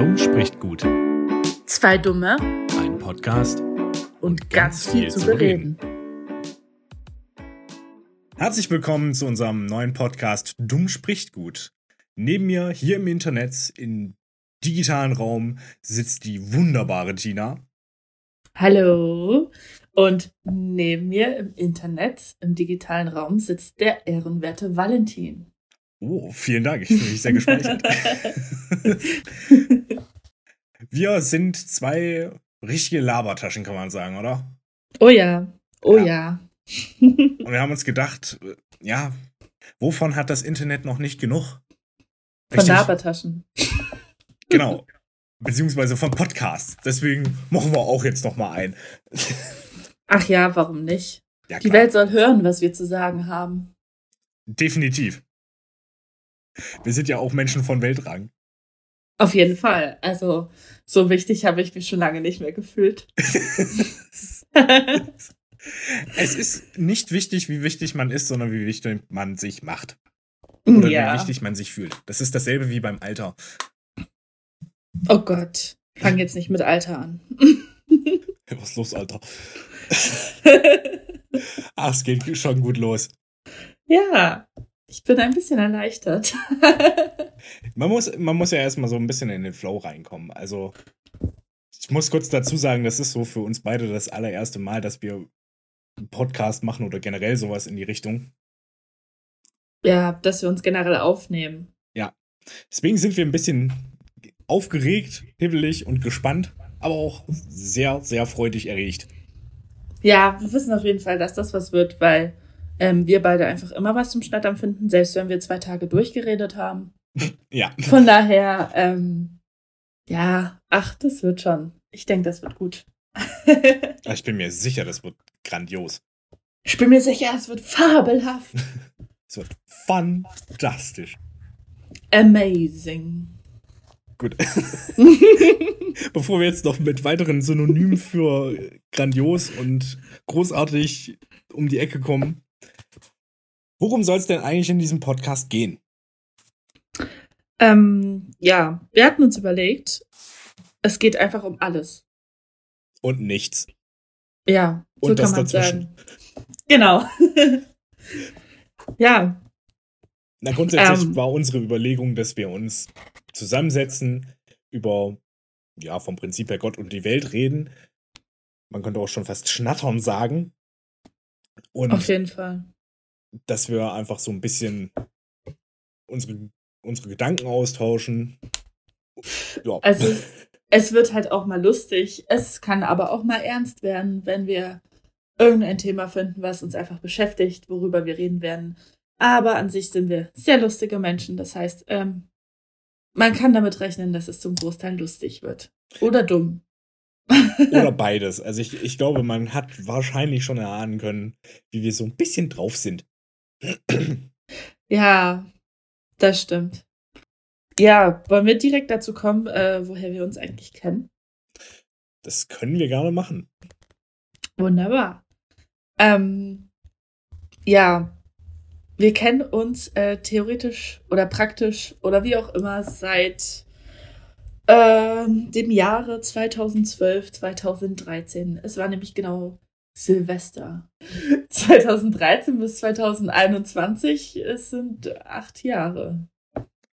Dumm spricht gut. Zwei Dumme Ein Podcast. und, ganz, viel, zu bereden. Herzlich willkommen zu unserem neuen Podcast Dumm spricht gut. Neben mir hier im Internet, im digitalen Raum, sitzt die wunderbare Tina. Hallo. Und neben mir im Internet, im digitalen Raum, sitzt der ehrenwerte Valentin. Oh, vielen Dank. Ich fühle mich sehr gespeichert. Wir sind zwei richtige Labertaschen, kann man sagen, oder? oh ja, oh Ja. ja. Und wir haben uns gedacht, ja, wovon hat das Internet noch nicht genug? Von Richtig, Labertaschen. Genau. Beziehungsweise von Podcasts. Deswegen machen wir auch jetzt noch mal ein. Ach ja, warum nicht? Ja, Die. Welt soll hören, was wir zu sagen haben. Definitiv. Wir sind ja auch Menschen von Weltrang. Auf jeden Fall. Also, so wichtig habe ich mich schon lange nicht mehr gefühlt. es ist nicht wichtig, wie wichtig man ist, sondern wie wichtig man sich macht. Oder wie ja. wichtig man sich fühlt. Das ist dasselbe wie beim Alter. Oh Gott. Fang jetzt nicht mit Alter an. Was ist los, Alter? Ach, es geht schon gut los. ja. Ich bin ein bisschen erleichtert. Man muss, man muss ja erstmal so ein bisschen in den Flow reinkommen. Also, ich muss kurz dazu sagen, das ist so für uns beide das allererste Mal, dass wir einen Podcast machen oder generell sowas in die Richtung. ja, dass wir uns generell aufnehmen. Deswegen sind wir ein bisschen aufgeregt, hibbelig und gespannt, aber auch sehr, sehr freudig erregt. Ja, wir wissen auf jeden Fall, dass das was wird, weil ähm, wir beide einfach immer was zum Schnattern finden, selbst wenn wir zwei Tage durchgeredet haben. Ja, Von daher, ähm, ja, ach, das wird schon. Ich denke, das wird gut. ich bin mir sicher, das wird grandios. ich bin mir sicher, es wird fabelhaft. Es wird fantastisch. Amazing. Gut. Bevor wir jetzt noch mit weiteren Synonymen für grandios und großartig um die Ecke kommen, worum soll es denn eigentlich in diesem Podcast gehen? Ähm, ja, wir hatten uns überlegt, es geht einfach um alles. Und nichts. Ja, so Und kann das man dazwischen. sagen. Genau. ja, Na, grundsätzlich Ähm. war unsere Überlegung, dass wir uns zusammensetzen, über, ja, vom Prinzip her Gott und die Welt reden. Man könnte auch schon fast schnattern sagen. Und auf jeden Fall. Dass wir einfach so ein bisschen unsere, unsere Gedanken austauschen. Ja. Also es wird halt auch mal lustig. Es kann aber auch mal ernst werden, wenn wir irgendein Thema finden, was uns einfach beschäftigt, worüber wir reden werden. Aber an sich sind wir sehr lustige Menschen. Das heißt, ähm, man kann damit rechnen, dass es zum Großteil lustig wird. Oder dumm. Oder beides. Also ich, ich glaube, man hat wahrscheinlich schon erahnen können, wie wir so ein bisschen drauf sind. Ja, das stimmt. Ja, wollen wir direkt dazu kommen, äh, woher wir uns eigentlich kennen? Das können wir gerne machen. Wunderbar. Ähm, ja, wir kennen uns äh, theoretisch oder praktisch oder wie auch immer seit ähm, dem Jahre 2012, 2013. Es war nämlich genau Silvester. 2013 bis 2021, es sind acht Jahre.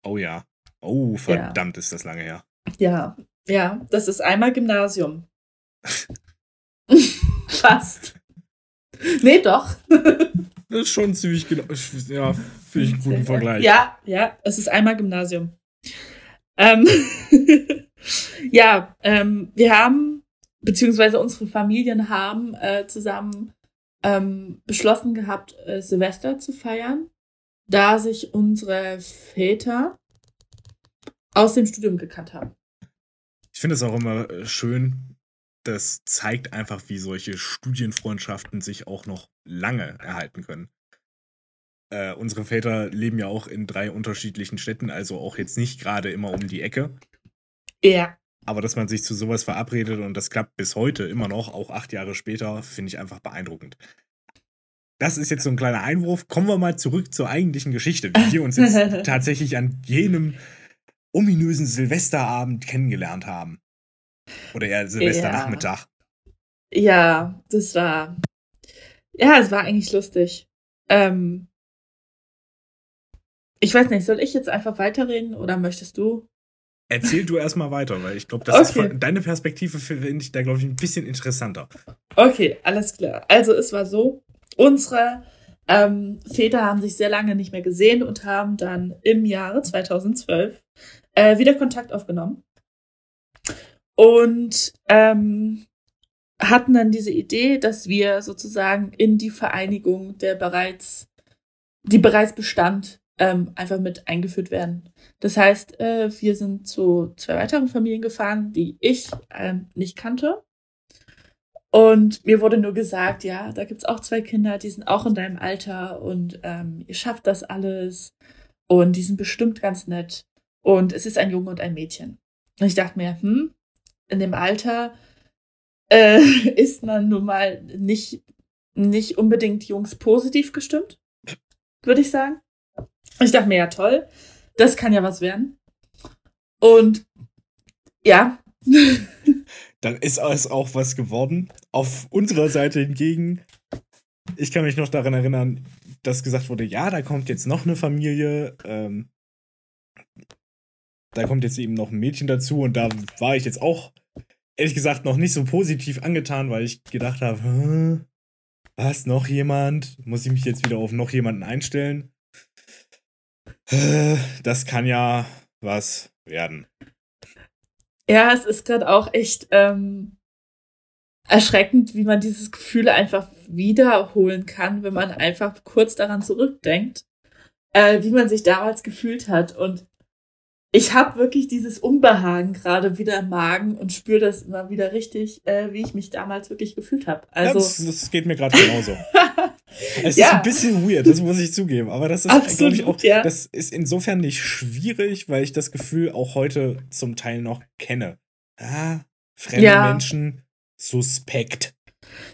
Oh ja. Oh, verdammt, ist das lange her. Ja, ja, das ist einmal Gymnasium. Fast. Nee, doch. Das ist schon ziemlich genau. Ja, finde ich einen guten Vergleich. Ja, ja, es ist einmal Gymnasium. Ähm, ja, ähm, wir haben, beziehungsweise unsere Familien haben äh, zusammen ähm, beschlossen gehabt, äh, Silvester zu feiern, da sich unsere Väter aus dem Studium gekannt haben. Ich finde es auch immer äh, schön. Das zeigt einfach, wie solche Studienfreundschaften sich auch noch lange erhalten können. Äh, unsere Väter leben ja auch in drei unterschiedlichen Städten, also auch jetzt nicht gerade immer um die Ecke. Ja. Aber dass man sich zu sowas verabredet und das klappt bis heute immer noch, auch acht Jahre später, finde ich einfach beeindruckend. Das ist jetzt so ein kleiner Einwurf. Kommen wir mal zurück zur eigentlichen Geschichte, wie wir uns jetzt tatsächlich an jenem ominösen Silvesterabend kennengelernt haben. Oder eher Silvesternachmittag. Ja, das war. Ja, es war eigentlich lustig. Ähm, ich weiß nicht, soll ich jetzt einfach weiterreden oder möchtest du? Erzähl du erstmal weiter, weil ich glaube, okay. deine Perspektive finde ich da, glaube ich, ein bisschen interessanter. Okay, alles klar. Also es war so, unsere ähm, Väter haben sich sehr lange nicht mehr gesehen und haben dann im Jahre 2012 äh, wieder Kontakt aufgenommen. Und ähm, hatten dann diese Idee, dass wir sozusagen in die Vereinigung der bereits, die bereits bestand, ähm, einfach mit eingeführt werden. Das heißt, äh, wir sind zu zwei weiteren Familien gefahren, die ich ähm, nicht kannte. Und mir wurde nur gesagt, ja, da gibt's auch zwei Kinder, die sind auch in deinem Alter und ähm, ihr schafft das alles und die sind bestimmt ganz nett. Und es ist ein Junge und ein Mädchen. Und ich dachte mir, hm, in dem Alter äh, ist man nun mal nicht, nicht unbedingt Jungs positiv gestimmt, würde ich sagen. Ich dachte mir, ja toll, das kann ja was werden. Und ja. Dann ist es auch was geworden. Auf unserer Seite hingegen, ich kann mich noch daran erinnern, dass gesagt wurde, ja, da kommt jetzt noch eine Familie, ähm, da kommt jetzt eben noch ein Mädchen dazu und da war ich jetzt auch, ehrlich gesagt, noch nicht so positiv angetan, weil ich gedacht habe, was, noch jemand? Muss ich mich jetzt wieder auf noch jemanden einstellen? Das kann ja was werden. Ja, es ist gerade auch echt ähm, erschreckend, wie man dieses Gefühl einfach wiederholen kann, wenn man einfach kurz daran zurückdenkt, äh, wie man sich damals gefühlt hat. Und ich habe wirklich dieses Unbehagen gerade wieder im Magen und spüre das immer wieder richtig, äh, wie ich mich damals wirklich gefühlt habe. Also ja, das, das, geht mir gerade genauso. es ja. ist ein bisschen weird, das muss ich zugeben, aber das ist, glaube ich, auch, ja. das ist insofern nicht schwierig, weil ich das Gefühl auch heute zum Teil noch kenne. Ah, fremde ja. Menschen, suspekt.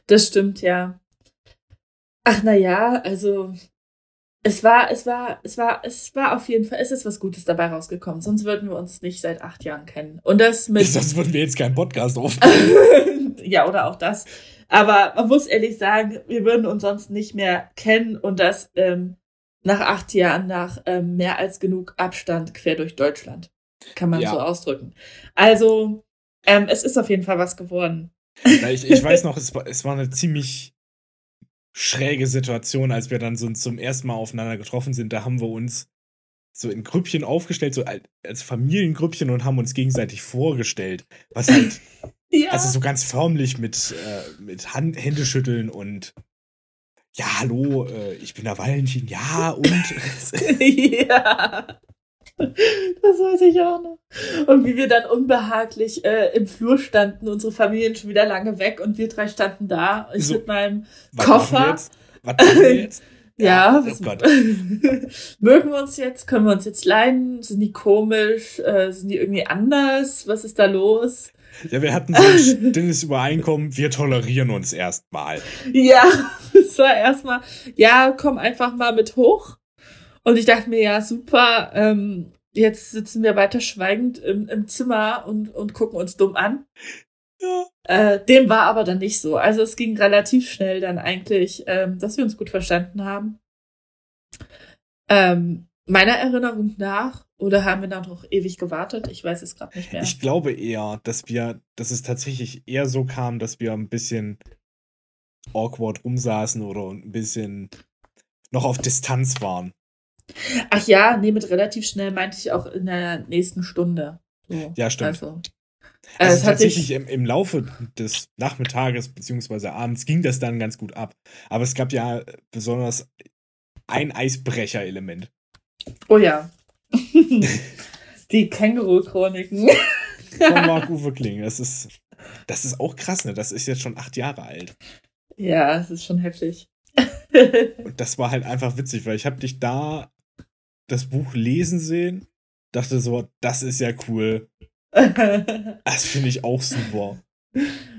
Das stimmt, ja. Ach, na ja, also es war, es war, es war, es war auf jeden Fall, es ist was Gutes dabei rausgekommen. Sonst würden wir uns nicht seit acht Jahren kennen. Und das mit. Sonst würden wir jetzt keinen Podcast aufnehmen. ja, oder auch das. Aber man muss ehrlich sagen, wir würden uns sonst nicht mehr kennen und das ähm, nach acht Jahren, nach ähm, mehr als genug Abstand quer durch Deutschland. Kann man ja. so ausdrücken. Also, ähm, es ist auf jeden Fall was geworden. Ja, ich, ich weiß noch, es war, es war eine ziemlich schräge Situation, als wir dann so zum ersten Mal aufeinander getroffen sind. Da haben wir uns so in Grüppchen aufgestellt, so als Familiengrüppchen und haben uns gegenseitig vorgestellt. Was halt, ja. also so ganz förmlich mit, äh, mit Hand, Händeschütteln und ja, hallo, äh, ich bin der Valentin, ja, und. ja. Das weiß ich auch noch. Und wie wir dann unbehaglich äh, im Flur standen, unsere Familien schon wieder lange weg und wir drei standen da. Ich so, mit meinem was Koffer. Wir jetzt? Was wir jetzt? ja, ja oh Gott. mögen wir uns jetzt? Können wir uns jetzt leiden? Sind die komisch? Äh, sind die irgendwie anders? Was ist da los? Ja, wir hatten so ein stilles Übereinkommen, wir tolerieren uns erstmal. Ja, es war erstmal, ja, komm einfach mal mit hoch. Und ich dachte mir, ja, super, ähm, jetzt sitzen wir weiter schweigend im, im Zimmer und, und gucken uns dumm an. Ja. Äh, dem war aber dann nicht so. Also es ging relativ schnell dann eigentlich, ähm, dass wir uns gut verstanden haben. Ähm, meiner Erinnerung nach, oder haben wir dann noch ewig gewartet? Ich weiß es gerade nicht mehr. Ich glaube eher, dass wir, dass es tatsächlich eher so kam, dass wir ein bisschen awkward rumsaßen oder ein bisschen noch auf Distanz waren. Ach ja, nee, mit relativ schnell meinte ich auch in der nächsten Stunde. So, ja, stimmt. Also, äh, also tatsächlich im, im Laufe des Nachmittages beziehungsweise abends ging das dann ganz gut ab. Aber es gab ja besonders ein Eisbrecher-Element. Oh ja. Die Känguru-Chroniken. Von Marc-Uwe Kling. Das ist, das ist auch krass, ne? Das ist jetzt schon acht Jahre alt. Ja, das ist schon heftig. Und das war halt einfach witzig, weil ich habe dich da das Buch lesen sehen, dachte so, das ist ja cool. das finde ich auch super.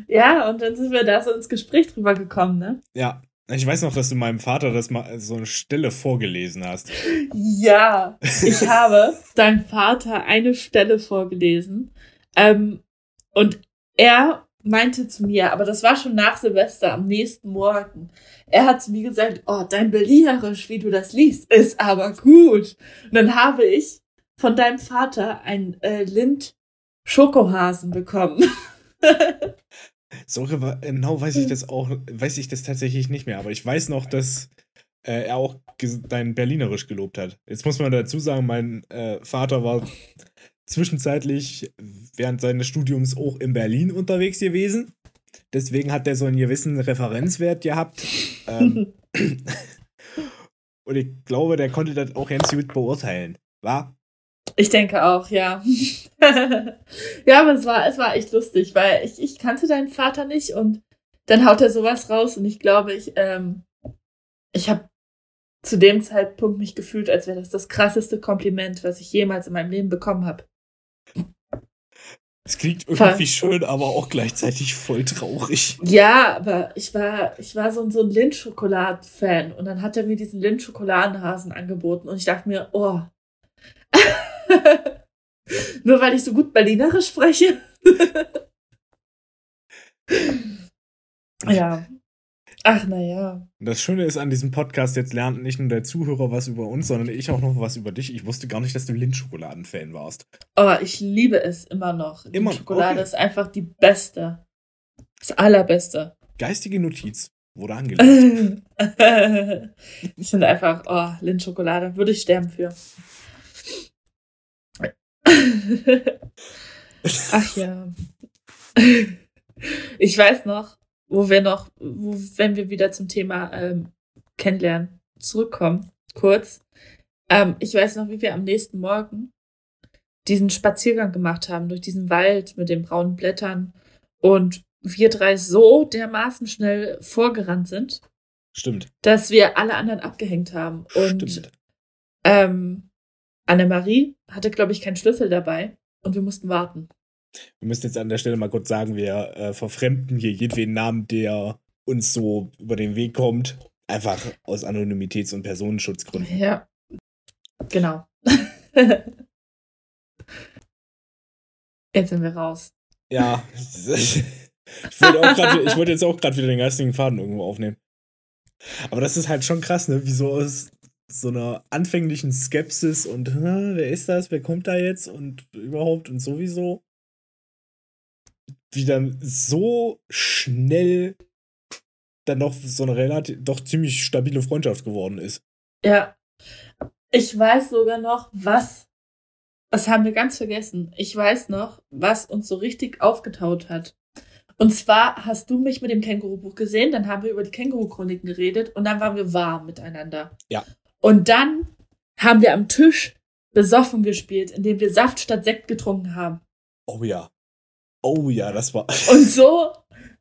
Ja, und dann sind wir da so ins Gespräch drüber gekommen, ne? Ja, Ich weiß noch, dass du meinem Vater das mal so eine Stelle vorgelesen hast. Ja, ich habe deinem Vater eine Stelle vorgelesen. Ähm, und er meinte zu mir, aber das war schon nach Silvester am nächsten Morgen. Er hat zu mir gesagt, oh, dein Berlinerisch, wie du das liest, ist aber gut. Und dann habe ich von deinem Vater ein äh, Lind Schokohasen bekommen. so genau weiß ich das auch, weiß ich das tatsächlich nicht mehr, aber ich weiß noch, dass äh, er auch dein Berlinerisch gelobt hat. Jetzt muss man dazu sagen, mein äh, Vater war zwischenzeitlich während seines Studiums auch in Berlin unterwegs gewesen. Deswegen hat er so einen gewissen Referenzwert gehabt. Ähm, und ich glaube, der konnte das auch ganz gut beurteilen. War? Ich denke auch, ja. ja, aber es war, es war echt lustig, weil ich, ich kannte deinen Vater nicht und dann haut er sowas raus und ich glaube, ich, ähm, ich habe zu dem Zeitpunkt mich gefühlt, als wäre das das krasseste Kompliment, was ich jemals in meinem Leben bekommen habe. Es klingt irgendwie schön, aber auch gleichzeitig voll traurig. Ja, aber ich war, ich war so, so ein Lindt-Schokoladen-Fan und dann hat er mir diesen Lindt-Schokoladenhasen angeboten und ich dachte mir, oh. Nur weil ich so gut Berlinerisch spreche. ja. Ach, naja. Das Schöne ist an diesem Podcast, jetzt lernt nicht nur der Zuhörer was über uns, sondern ich auch noch was über dich. Ich wusste gar nicht, dass du Lindschokoladen-Fan warst. Oh, ich liebe es immer noch. Immer Schokolade okay. ist einfach die beste. Das allerbeste. Geistige Notiz wurde angelegt. ich finde einfach, oh, Lindschokolade, würde ich sterben für. Ach ja. Ich weiß noch, wo wir noch, wo, wenn wir wieder zum Thema ähm, Kennenlernen zurückkommen, kurz. Ähm, ich weiß noch, wie wir am nächsten Morgen diesen Spaziergang gemacht haben durch diesen Wald mit den braunen Blättern und wir drei so dermaßen schnell vorgerannt sind. Stimmt. Dass wir alle anderen abgehängt haben. Und Stimmt. Ähm, Annemarie hatte, glaube ich, keinen Schlüssel dabei und wir mussten warten. Wir müssen jetzt an der Stelle mal kurz sagen, wir äh, verfremden hier jedweden Namen, der uns so über den Weg kommt. Einfach aus Anonymitäts- und Personenschutzgründen. Ja. Genau. jetzt sind wir raus. Ja. ich wollte, wollte jetzt auch gerade wieder den geistigen Faden irgendwo aufnehmen. Aber das ist halt schon krass, ne? Wie so aus so einer anfänglichen Skepsis und wer ist das, wer kommt da jetzt und überhaupt und sowieso wie dann so schnell dann noch so eine relativ, doch ziemlich stabile Freundschaft geworden ist. Ja. Ich weiß sogar noch, was, das haben wir ganz vergessen. Ich weiß noch, was uns so richtig aufgetaut hat. Und zwar hast du mich mit dem Känguru-Buch gesehen, dann haben wir über die Känguru-Chroniken geredet und dann waren wir warm miteinander. Ja. Und dann haben wir am Tisch besoffen gespielt, indem wir Saft statt Sekt getrunken haben. Oh ja. Oh ja, das war. Und so,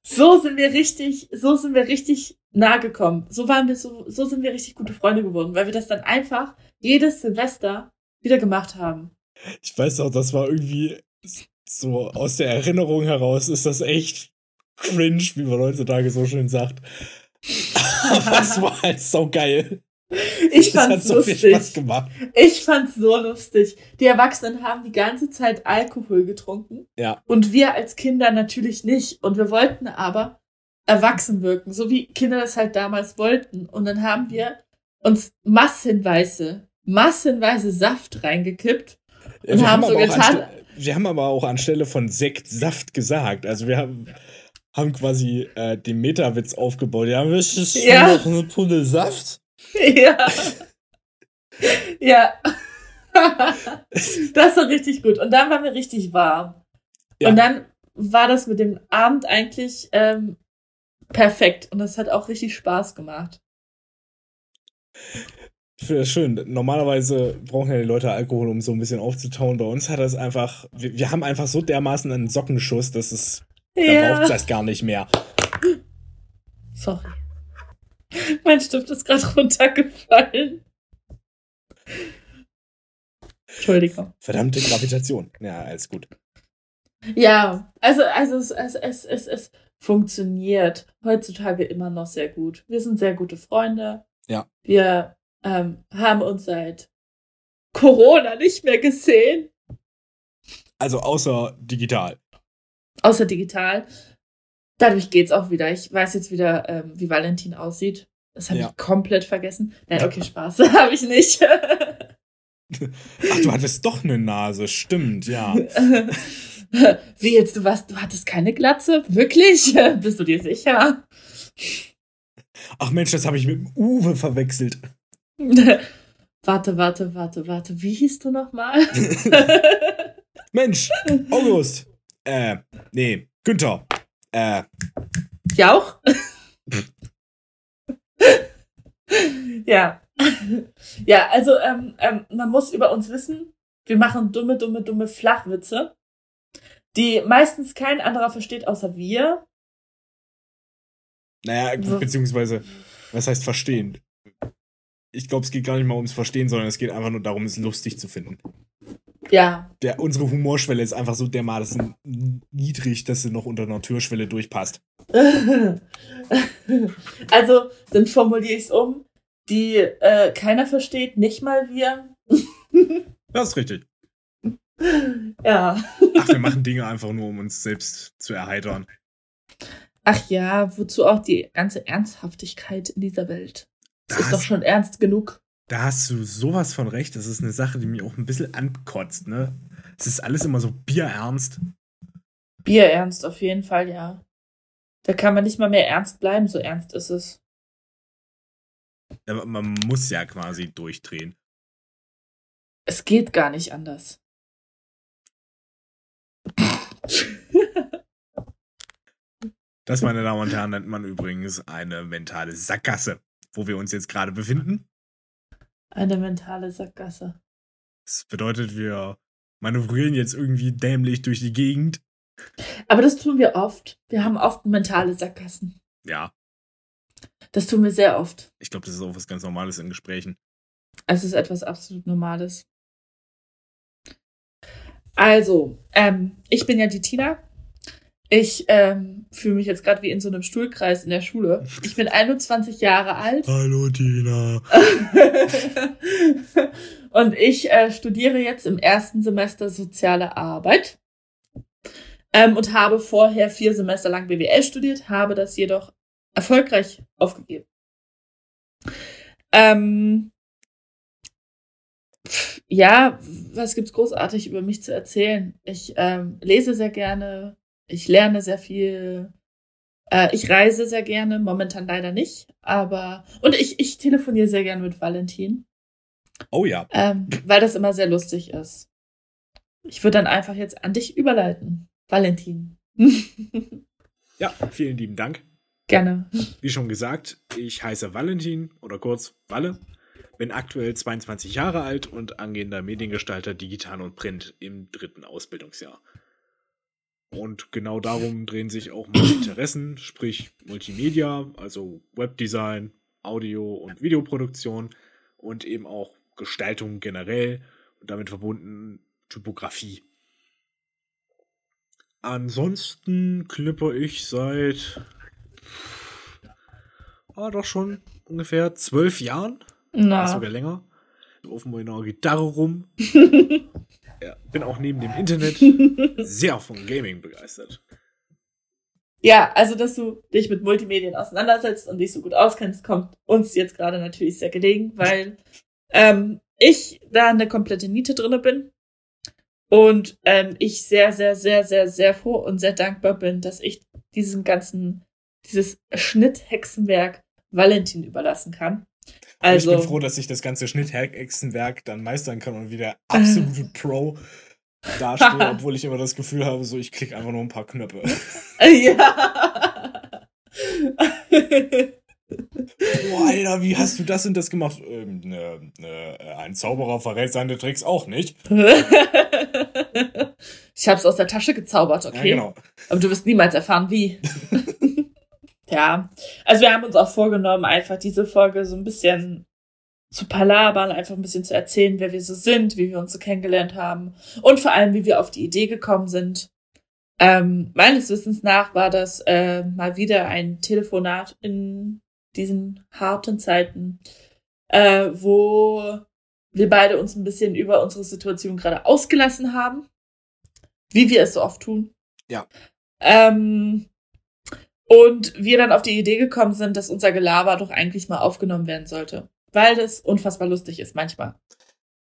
so sind wir richtig, so sind wir richtig nahe gekommen. So waren wir, so, so sind wir richtig gute Freunde geworden, weil wir das dann einfach jedes Silvester wieder gemacht haben. Ich weiß auch, das war irgendwie so aus der Erinnerung heraus ist das echt cringe, wie man heutzutage so schön sagt. Aber es war halt so geil. Ich fand's so lustig. Viel Spaß gemacht. Ich fand's so lustig. Die Erwachsenen haben die ganze Zeit Alkohol getrunken. Ja. Und wir als Kinder natürlich nicht. Und wir wollten aber erwachsen wirken, so wie Kinder das halt damals wollten. Und dann haben wir uns massenweise, massenweise Saft reingekippt und haben, haben so getan. Wir haben aber auch anstelle von Sekt Saft gesagt. Also wir haben haben quasi äh, den Metawitz aufgebaut. Ja, willst du ja. noch eine Pulle Saft? Ja. ja. das war richtig gut. Und dann waren wir richtig warm. Ja. Und dann war das mit dem Abend eigentlich ähm, perfekt. Und das hat auch richtig Spaß gemacht. Ich finde das schön. Normalerweise brauchen ja die Leute Alkohol, um so ein bisschen aufzutauen. Bei uns hat das einfach. Wir, wir haben einfach so dermaßen einen Sockenschuss, dass es. Ja. Da braucht es gar nicht mehr. Sorry. Mein Stift ist gerade runtergefallen. Entschuldigung. Verdammte Gravitation. Ja, alles gut. Ja, also, also es, es, es, es, es funktioniert heutzutage immer noch sehr gut. Wir sind sehr gute Freunde. Ja. Wir ähm, haben uns seit Corona nicht mehr gesehen. Also außer digital. Außer digital. Dadurch geht's auch wieder. Ich weiß jetzt wieder, ähm, wie Valentin aussieht. Das habe Ja. ich komplett vergessen. Nein, okay, Spaß. habe ich nicht. Ach, du hattest doch eine Nase, stimmt, ja. Wie jetzt, du warst, du hattest keine Glatze? Wirklich? Bist du dir sicher? Ach Mensch, das habe ich mit dem Uwe verwechselt. warte, warte, warte, warte. Wie hieß du nochmal? Mensch, August. Äh, nee, Günther. Äh, Jauch? ja. Ja, also ähm, ähm, man muss über uns wissen, wir machen dumme, dumme, dumme Flachwitze, die meistens kein anderer versteht außer wir. naja, beziehungsweise, was heißt verstehen? Ich glaube, es geht gar nicht mal ums Verstehen, sondern es geht einfach nur darum, es lustig zu finden. Ja, Der, unsere Humorschwelle ist einfach so dermaßen niedrig, dass sie noch unter einer Türschwelle durchpasst. also, dann formuliere ich es um, die äh, keiner versteht, nicht mal wir. Das ist richtig. Ja. Ach, wir machen Dinge einfach nur, um uns selbst zu erheitern. Ach ja, wozu auch die ganze Ernsthaftigkeit in dieser Welt? Ist Das- doch schon ernst genug. Da hast du sowas von recht. Das ist eine Sache, die mich auch ein bisschen ankotzt, ne? Es ist alles immer so bierernst. Bierernst auf jeden Fall, ja. Da kann man nicht mal mehr ernst bleiben, so ernst ist es. Aber Man muss ja quasi durchdrehen. Es geht gar nicht anders. Das, meine Damen und Herren, nennt man übrigens eine mentale Sackgasse, wo wir uns jetzt gerade befinden. Eine mentale Sackgasse. Das bedeutet, wir manövrieren jetzt irgendwie dämlich durch die Gegend. Aber das tun wir oft. Wir haben oft mentale Sackgassen. Ja, Das tun wir sehr oft. ich glaube, das ist auch was ganz Normales in Gesprächen. Es ist etwas absolut Normales. Also, ähm, ich bin ja die Tina. Ich ähm, fühle mich jetzt gerade wie in so einem Stuhlkreis in der Schule. Ich bin 21 Jahre alt. Hallo, Tina. Und ich äh, studiere jetzt im ersten Semester soziale Arbeit ähm, und habe vorher vier Semester lang BWL studiert, habe das jedoch erfolgreich aufgegeben. Ähm, ja, was gibt's großartig über mich zu erzählen? Ich ähm, lese sehr gerne, ich lerne sehr viel, äh, ich reise sehr gerne, momentan leider nicht, aber und ich, ich telefoniere sehr gerne mit Valentin Oh ja. ähm, weil das immer sehr lustig ist. Ich würde dann einfach jetzt an dich überleiten, Valentin. Ja, vielen lieben Dank. Gerne. Wie schon gesagt, ich heiße Valentin oder kurz Walle, bin aktuell 22 Jahre alt und angehender Mediengestalter digital und Print im dritten Ausbildungsjahr. Und genau darum drehen sich auch meine Interessen, sprich Multimedia, also Webdesign, Audio- und Videoproduktion und eben auch Gestaltung generell und damit verbunden Typografie. Ansonsten knipper ich seit ah, doch schon ungefähr zwölf Jahren, Na. sogar länger, auf meiner Gitarre rum. Ja, bin auch neben dem Internet sehr von Gaming begeistert. ja, also dass du dich mit Multimedien auseinandersetzt und dich so gut auskennst, kommt uns jetzt gerade natürlich sehr gelegen, weil ähm, ich da eine komplette Niete drinne bin und ähm, ich sehr, sehr, sehr, sehr, sehr froh und sehr dankbar bin, dass ich diesen ganzen, dieses Schnitthexenwerk Valentin überlassen kann. Also, ich bin froh, dass ich das ganze Schnitthexenwerk dann meistern kann und wieder absolute Pro dastehe, obwohl ich immer das Gefühl habe, so ich klicke einfach nur ein paar Knöpfe. Ja. Boah, Alter, wie hast du das und das gemacht? Ähm, ne, ne, ein Zauberer verrät seine Tricks auch nicht. ich habe es aus der Tasche gezaubert, okay? Ja, genau. Aber du wirst niemals erfahren, wie. Ja. Also wir haben uns auch vorgenommen, einfach diese Folge so ein bisschen zu palabern, einfach ein bisschen zu erzählen, wer wir so sind, wie wir uns so kennengelernt haben und vor allem, wie wir auf die Idee gekommen sind. Ähm, meines Wissens nach war das äh, mal wieder ein Telefonat in diesen harten Zeiten, äh, wo wir beide uns ein bisschen über unsere Situation gerade ausgelassen haben, wie wir es so oft tun. Ja. Ähm, und wir dann auf die Idee gekommen sind, dass unser Gelaber doch eigentlich mal aufgenommen werden sollte, weil das unfassbar lustig ist manchmal.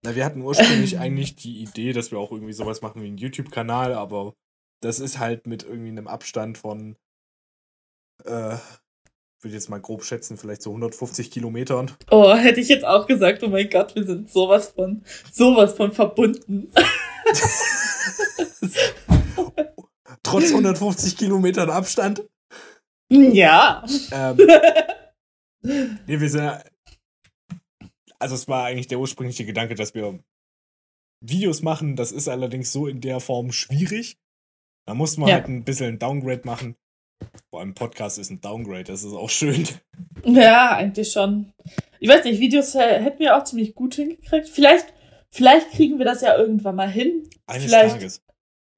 Na, wir hatten ursprünglich eigentlich die Idee, dass wir auch irgendwie sowas machen wie einen YouTube-Kanal, aber das ist halt mit irgendwie einem Abstand von, äh, würde jetzt mal grob schätzen, vielleicht so 150 Kilometern. Oh, hätte ich jetzt auch gesagt, oh mein Gott, wir sind sowas von, sowas von verbunden. Trotz 150 Kilometern Abstand. Ja. Ähm, nee, wir sind ja, also es war eigentlich der ursprüngliche Gedanke, dass wir Videos machen. Das ist allerdings so in der Form schwierig. Da muss man Ja. halt ein bisschen ein Downgrade machen. Vor allem Podcast ist ein Downgrade, das ist auch schön. Ja, eigentlich schon. Ich weiß nicht, Videos äh, hätten wir auch ziemlich gut hingekriegt. Vielleicht, vielleicht kriegen wir das ja irgendwann mal hin. Eines Vielleicht- Tages.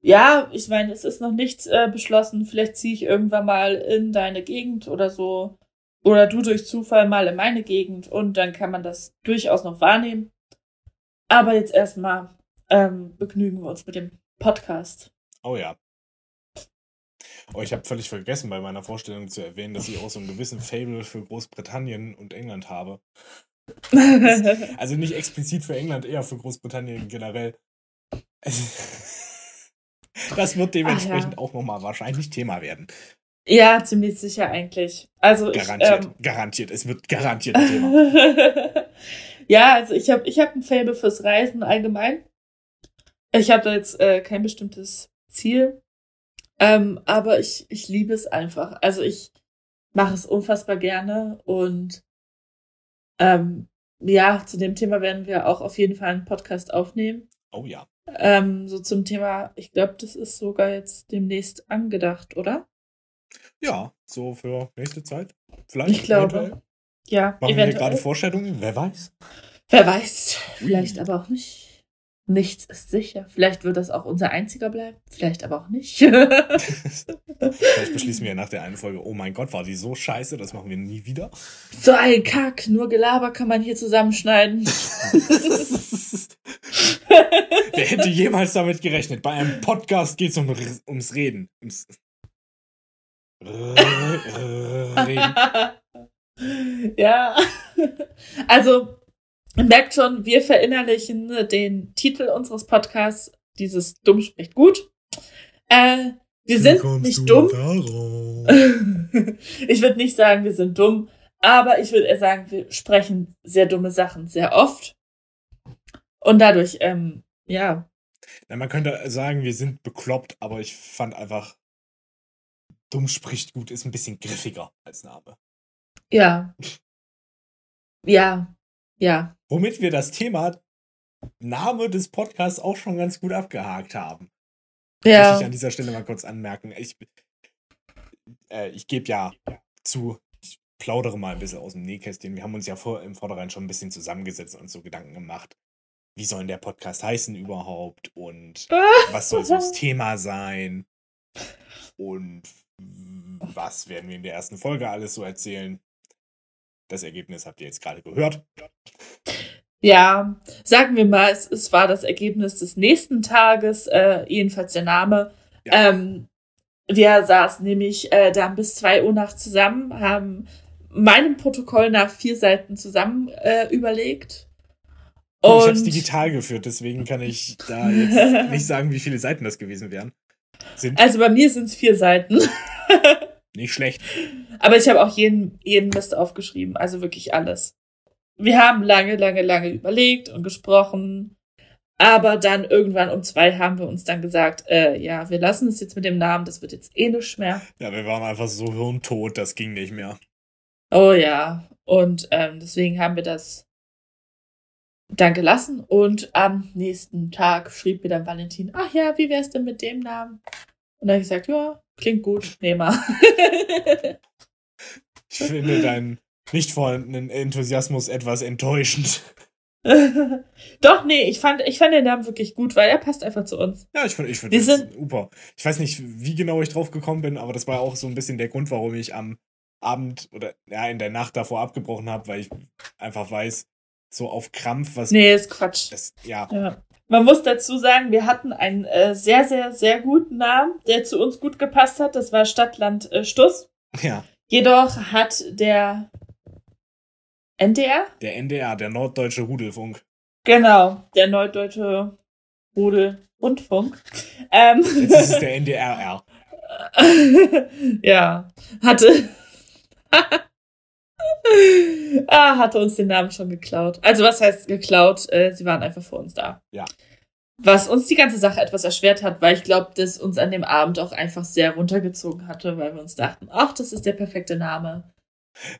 Ja, ich meine, es ist noch nichts äh, beschlossen. Vielleicht ziehe ich irgendwann mal in deine Gegend oder so. Oder du durch Zufall mal in meine Gegend und dann kann man das durchaus noch wahrnehmen. Aber jetzt erstmal ähm, begnügen wir uns mit dem Podcast. Oh ja. Oh, ich habe völlig vergessen, bei meiner Vorstellung zu erwähnen, dass ich auch so einen gewissen Fable für Großbritannien und England habe. Also nicht explizit für England, eher für Großbritannien generell. Das wird dementsprechend Ah, auch nochmal wahrscheinlich Thema werden. ja, ziemlich sicher eigentlich. Also ich, Garantiert, ähm, garantiert. Es wird garantiert ein Thema. ja, also ich habe ich hab ein Faible fürs Reisen allgemein. Ich habe da jetzt äh, kein bestimmtes Ziel. Ähm, aber ich, ich liebe es einfach. Also ich mache es unfassbar gerne und ähm, ja, zu dem Thema werden wir auch auf jeden Fall einen Podcast aufnehmen. Oh ja. Ähm, so zum Thema, ich glaube, das ist sogar jetzt demnächst angedacht, oder? Ja, so für nächste Zeit. Vielleicht. Ich glaube. eventuell. Ja, Machen wir eventuell. gerade Vorstellungen? Wer weiß? Wer weiß. Vielleicht aber auch nicht. Nichts ist sicher. Vielleicht wird das auch unser einziger bleiben. Vielleicht aber auch nicht. Vielleicht beschließen wir nach der einen Folge, oh mein Gott, war die so scheiße, das machen wir nie wieder. so ein Kack. Nur Gelaber kann man hier zusammenschneiden. Wer hätte jemals damit gerechnet? Bei einem Podcast geht es um, ums Reden. Ums Reden. ja. Also, ihr merkt schon, wir verinnerlichen den Titel unseres Podcasts, dieses Dumm spricht gut. Äh, wir sind nicht dumm. ich würde nicht sagen, wir sind dumm, aber ich würde eher sagen, wir sprechen sehr dumme Sachen sehr oft. Und dadurch, ähm, ja, Na, man könnte sagen, wir sind bekloppt, aber ich fand einfach, dumm spricht gut ist ein bisschen griffiger als Name. ja. Ja, ja. Womit wir das Thema Name des Podcasts auch schon ganz gut abgehakt haben. Möchte ich Ja, an dieser Stelle mal kurz anmerken. Ich, äh, ich gebe ja zu, ich plaudere mal ein bisschen aus dem Nähkästchen. Wir haben uns ja vor, im Vorderein schon ein bisschen zusammengesetzt und so Gedanken gemacht. Wie soll denn der Podcast heißen überhaupt? Und was soll so das Thema sein? Und was werden wir in der ersten Folge alles so erzählen? Das Ergebnis habt ihr jetzt gerade gehört. ja. Sagen wir mal, es, es war das Ergebnis des nächsten Tages, äh, jedenfalls der Name. Ja. Ähm, wir saßen nämlich äh, dann bis zwei Uhr nachts zusammen, haben meinem Protokoll nach vier Seiten zusammen äh, überlegt. ich habe es Und digital geführt, deswegen kann ich da jetzt nicht sagen, wie viele Seiten das gewesen wären. Sind also bei mir sind es vier Seiten. nicht schlecht. Aber ich habe auch jeden, jeden Mist aufgeschrieben, also wirklich alles. Wir haben lange, lange, lange überlegt und gesprochen. Aber dann irgendwann um zwei haben wir uns dann gesagt, äh, ja, wir lassen es jetzt mit dem Namen, das wird jetzt eh nicht mehr. Ja, wir waren einfach so hirntot, das ging nicht mehr. Oh ja. Und ähm, deswegen haben wir das dann gelassen. Und am nächsten Tag schrieb mir dann Valentin, ach ja, wie wär's denn mit dem Namen? Und dann hab ich gesagt, ja, klingt gut, nehmen wir. Ich finde deinen nicht vorhandenen Enthusiasmus etwas enttäuschend. Doch, nee, ich fand, ich fand den Namen wirklich gut, weil er passt einfach zu uns. Ja, ich finde ich find Wir sind- super. Ich weiß nicht, wie genau ich drauf gekommen bin, aber das war auch so ein bisschen der Grund, warum ich am Abend oder ja, in der Nacht davor abgebrochen habe, weil ich einfach weiß, so auf Krampf, was Nee, ist Quatsch. das, ja, Ja. Man muss dazu sagen, wir hatten einen äh, sehr, sehr, sehr guten Namen, der zu uns gut gepasst hat. Das war Stadtland äh, Stuss. ja, Jedoch hat der NDR, der NDR, der Norddeutsche Rudelfunk. genau, der Norddeutsche Rudel Rundfunk, ähm, Jetzt ist es der NDRR. ja, hatte, ah, hatte uns den Namen schon geklaut. Also was heißt geklaut? Äh, sie waren einfach vor uns da. Ja. Was uns die ganze Sache etwas erschwert hat, weil ich glaube, das uns an dem Abend auch einfach sehr runtergezogen hatte, weil wir uns dachten, ach, das ist der perfekte Name.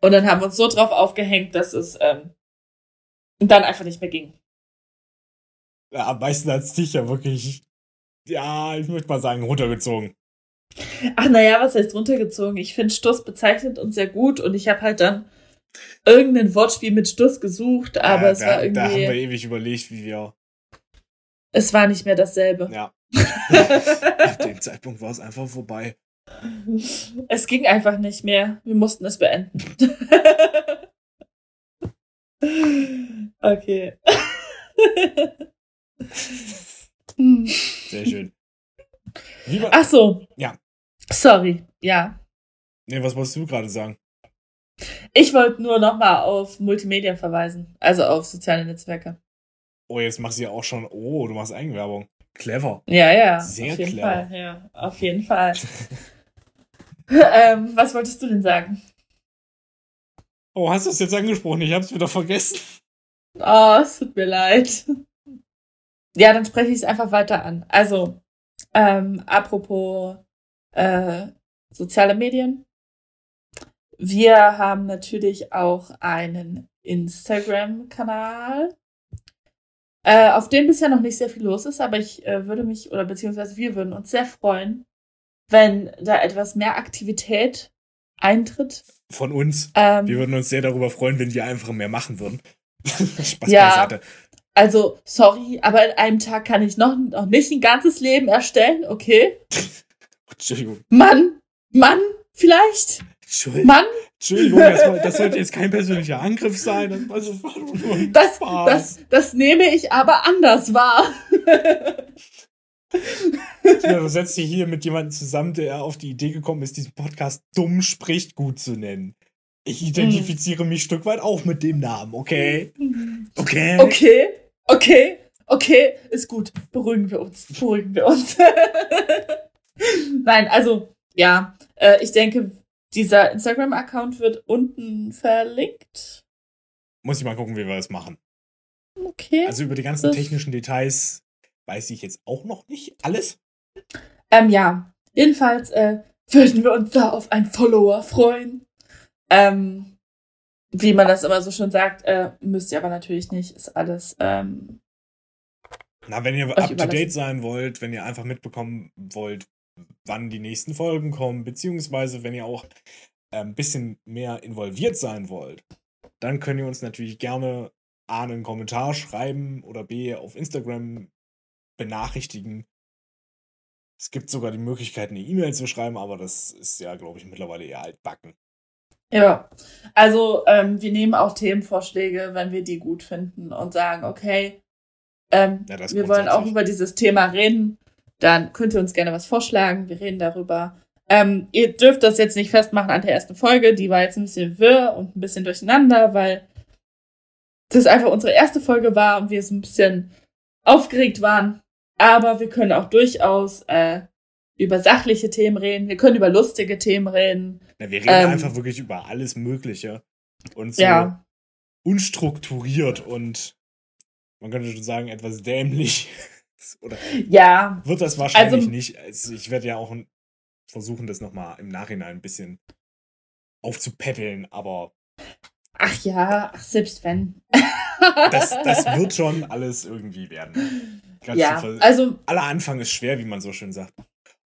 Und dann haben wir uns so drauf aufgehängt, dass es ähm, dann einfach nicht mehr ging. Ja, am meisten hat es dich ja wirklich, ja, ich möchte mal sagen, runtergezogen. Ach naja, was heißt runtergezogen? Ich finde, Stuss bezeichnet uns sehr gut und ich habe halt dann irgendein Wortspiel mit Stuss gesucht, aber ja, es da, war Da haben wir irgendwie, ewig überlegt, wie wir, es war nicht mehr dasselbe. ja. Ab dem Zeitpunkt war es einfach vorbei. Es ging einfach nicht mehr. Wir mussten es beenden. okay. Sehr schön. Wie war, Ach so. Ja. Sorry. Ja. nee, was wolltest du gerade sagen? Ich wollte nur nochmal auf Multimedia verweisen. Also auf soziale Netzwerke. Oh, jetzt machst du ja auch schon, oh, du machst Eigenwerbung. Clever. Ja, ja. Sehr auf jeden clever. Fall. Ja, auf jeden Fall. ähm, was wolltest du denn sagen? Oh, hast du es jetzt angesprochen? Ich hab's wieder vergessen. Oh, es tut mir leid. Ja, dann spreche ich es einfach weiter an. Also, ähm, apropos äh, soziale Medien. Wir haben natürlich auch einen Instagram-Kanal, äh, auf dem bisher noch nicht sehr viel los ist, aber ich äh, würde mich, oder beziehungsweise wir würden uns sehr freuen, wenn da etwas mehr Aktivität eintritt. Von uns. Ähm, Wir würden uns sehr darüber freuen, wenn wir einfach mehr machen würden. Spaß Ja. beiseite. Also, sorry, aber in einem Tag kann ich noch, noch nicht ein ganzes Leben erstellen, okay? Entschuldigung. Mann, Mann, vielleicht? Entschuldigung. Mann, Entschuldigung, das, das sollte jetzt kein persönlicher Angriff sein. Das, das war nur ein das, Spaß. das, das nehme ich aber anders wahr. Ja, du setzt dich hier mit jemandem zusammen, der auf die Idee gekommen ist, diesen Podcast dumm spricht gut zu nennen. Ich identifiziere mich ein Stück weit auch mit dem Namen, okay? Okay. Okay, okay, okay, ist gut. Beruhigen wir uns, beruhigen wir uns. Nein, also, ja, äh, ich denke, dieser Instagram-Account wird unten verlinkt. Muss ich mal gucken, wie wir das machen. Okay. Also über die ganzen technischen Details weiß ich jetzt auch noch nicht alles. Ähm, ja, jedenfalls äh, würden wir uns da auf einen Follower freuen. Ähm, wie man das immer so schön sagt, äh, müsst ihr aber natürlich nicht, ist alles. Ähm, Na, wenn ihr up to date sein wollt, wenn ihr einfach mitbekommen wollt, wann die nächsten Folgen kommen, beziehungsweise wenn ihr auch ein bisschen mehr involviert sein wollt, dann könnt ihr uns natürlich gerne A einen Kommentar schreiben oder B auf Instagram benachrichtigen. Es gibt sogar die Möglichkeit, eine E-Mail zu schreiben, aber das ist ja, glaube ich, mittlerweile eher altbacken. ja, also ähm, wir nehmen auch Themenvorschläge, wenn wir die gut finden und sagen, okay, ähm, Ja, wir wollen auch über dieses Thema reden, dann könnt ihr uns gerne was vorschlagen, wir reden darüber. Ähm, ihr dürft das jetzt nicht festmachen an der ersten Folge, die war jetzt ein bisschen wirr und ein bisschen durcheinander, weil das einfach unsere erste Folge war und wir so ein bisschen aufgeregt waren. Aber wir können auch durchaus äh, über sachliche Themen reden, wir können über lustige Themen reden. Na, wir reden ähm, einfach wirklich über alles Mögliche. Und so Ja, unstrukturiert und man könnte schon sagen, etwas dämlich. Oder ja, wird das wahrscheinlich Also- nicht. Also ich werde ja auch versuchen, das nochmal im Nachhinein ein bisschen aufzupäppeln, aber ach ja, ach, selbst wenn. das, das wird schon alles irgendwie werden. Ganz ja, also Aller Anfang ist schwer, wie man so schön sagt.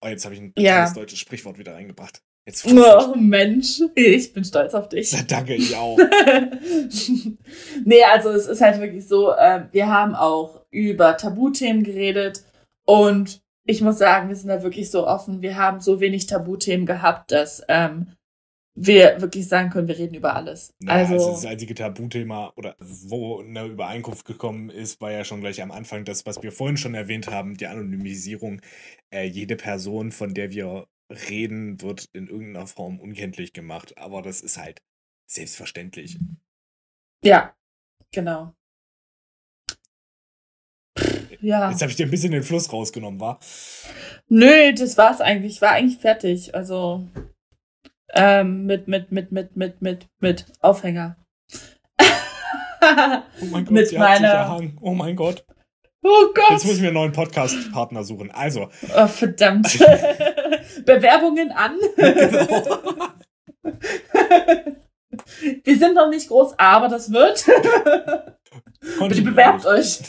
Oh, jetzt habe ich ein Ja. deutsches Sprichwort wieder reingebracht. Jetzt oh Mensch, ich bin stolz auf dich. Danke, ich auch. nee, also es ist halt wirklich so, äh, wir haben auch über Tabuthemen geredet und ich muss sagen, wir sind da wirklich so offen. Wir haben so wenig Tabuthemen gehabt, dass ähm, wir wirklich sagen können, wir reden über alles. Ja, also, also das einzige Tabuthema oder wo eine Übereinkunft gekommen ist, war ja schon gleich am Anfang das, was wir vorhin schon erwähnt haben, die Anonymisierung. Äh, jede Person, von der wir reden, wird in irgendeiner Form unkenntlich gemacht. Aber das ist halt selbstverständlich. Ja, genau. Ja. Jetzt habe ich dir ein bisschen den Fluss rausgenommen, war? Nö, das war's eigentlich. Ich war eigentlich fertig. Also ähm, mit, mit, mit, mit, mit, mit, mit Aufhänger. oh mein Gott, mit meiner... Oh mein Gott. Oh Gott. Jetzt muss ich mir einen neuen Podcast-Partner suchen. Also. Oh, verdammt. Bewerbungen an. Genau. Wir sind noch nicht groß, aber das wird. Bitte bewerbt euch.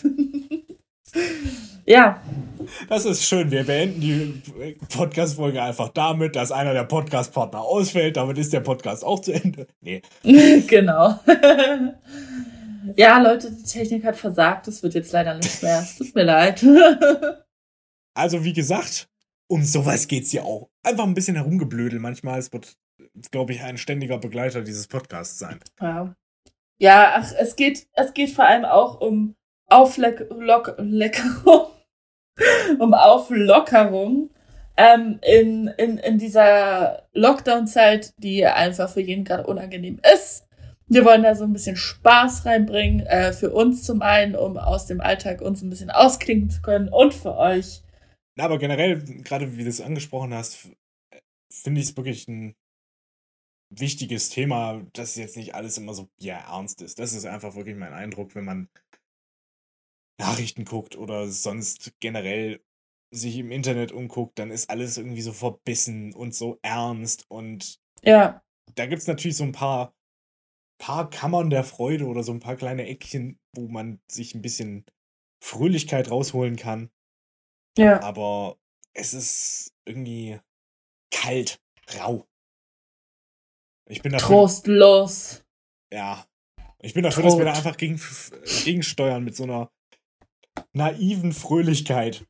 ja. Das ist schön. Wir beenden die Podcast-Folge einfach damit, dass einer der Podcast-Partner ausfällt. Damit ist der Podcast auch zu Ende. Nee. genau. ja, Leute, die Technik hat versagt. Es wird jetzt leider nicht mehr. Es tut mir leid. also, wie gesagt, um sowas geht's ja auch. Einfach ein bisschen herumgeblödel. Manchmal, es wird, glaube ich, ein ständiger Begleiter dieses Podcasts sein. Ja. Ja, ach, es geht, es geht vor allem auch um Auflockerung, um Auflockerung ähm, in, in, in dieser Lockdown-Zeit, die einfach für jeden gerade unangenehm ist. Wir wollen da so ein bisschen Spaß reinbringen, äh, für uns zum einen, um aus dem Alltag uns ein bisschen ausklinken zu können und für euch. Na, aber generell, gerade wie du es angesprochen hast, finde ich es wirklich ein wichtiges Thema, dass jetzt nicht alles immer so ja ernst ist. Das ist einfach wirklich mein Eindruck, wenn man Nachrichten guckt oder sonst generell sich im Internet umguckt, dann ist alles irgendwie so verbissen und so ernst und ja. Da gibt es natürlich so ein paar, paar Kammern der Freude oder so ein paar kleine Eckchen, wo man sich ein bisschen Fröhlichkeit rausholen kann. Ja. Aber es ist irgendwie kalt, rau. Ich bin dafür, Trostlos. Ja. Ich bin dafür, Tot. dass wir da einfach gegen, gegensteuern mit so einer naiven Fröhlichkeit.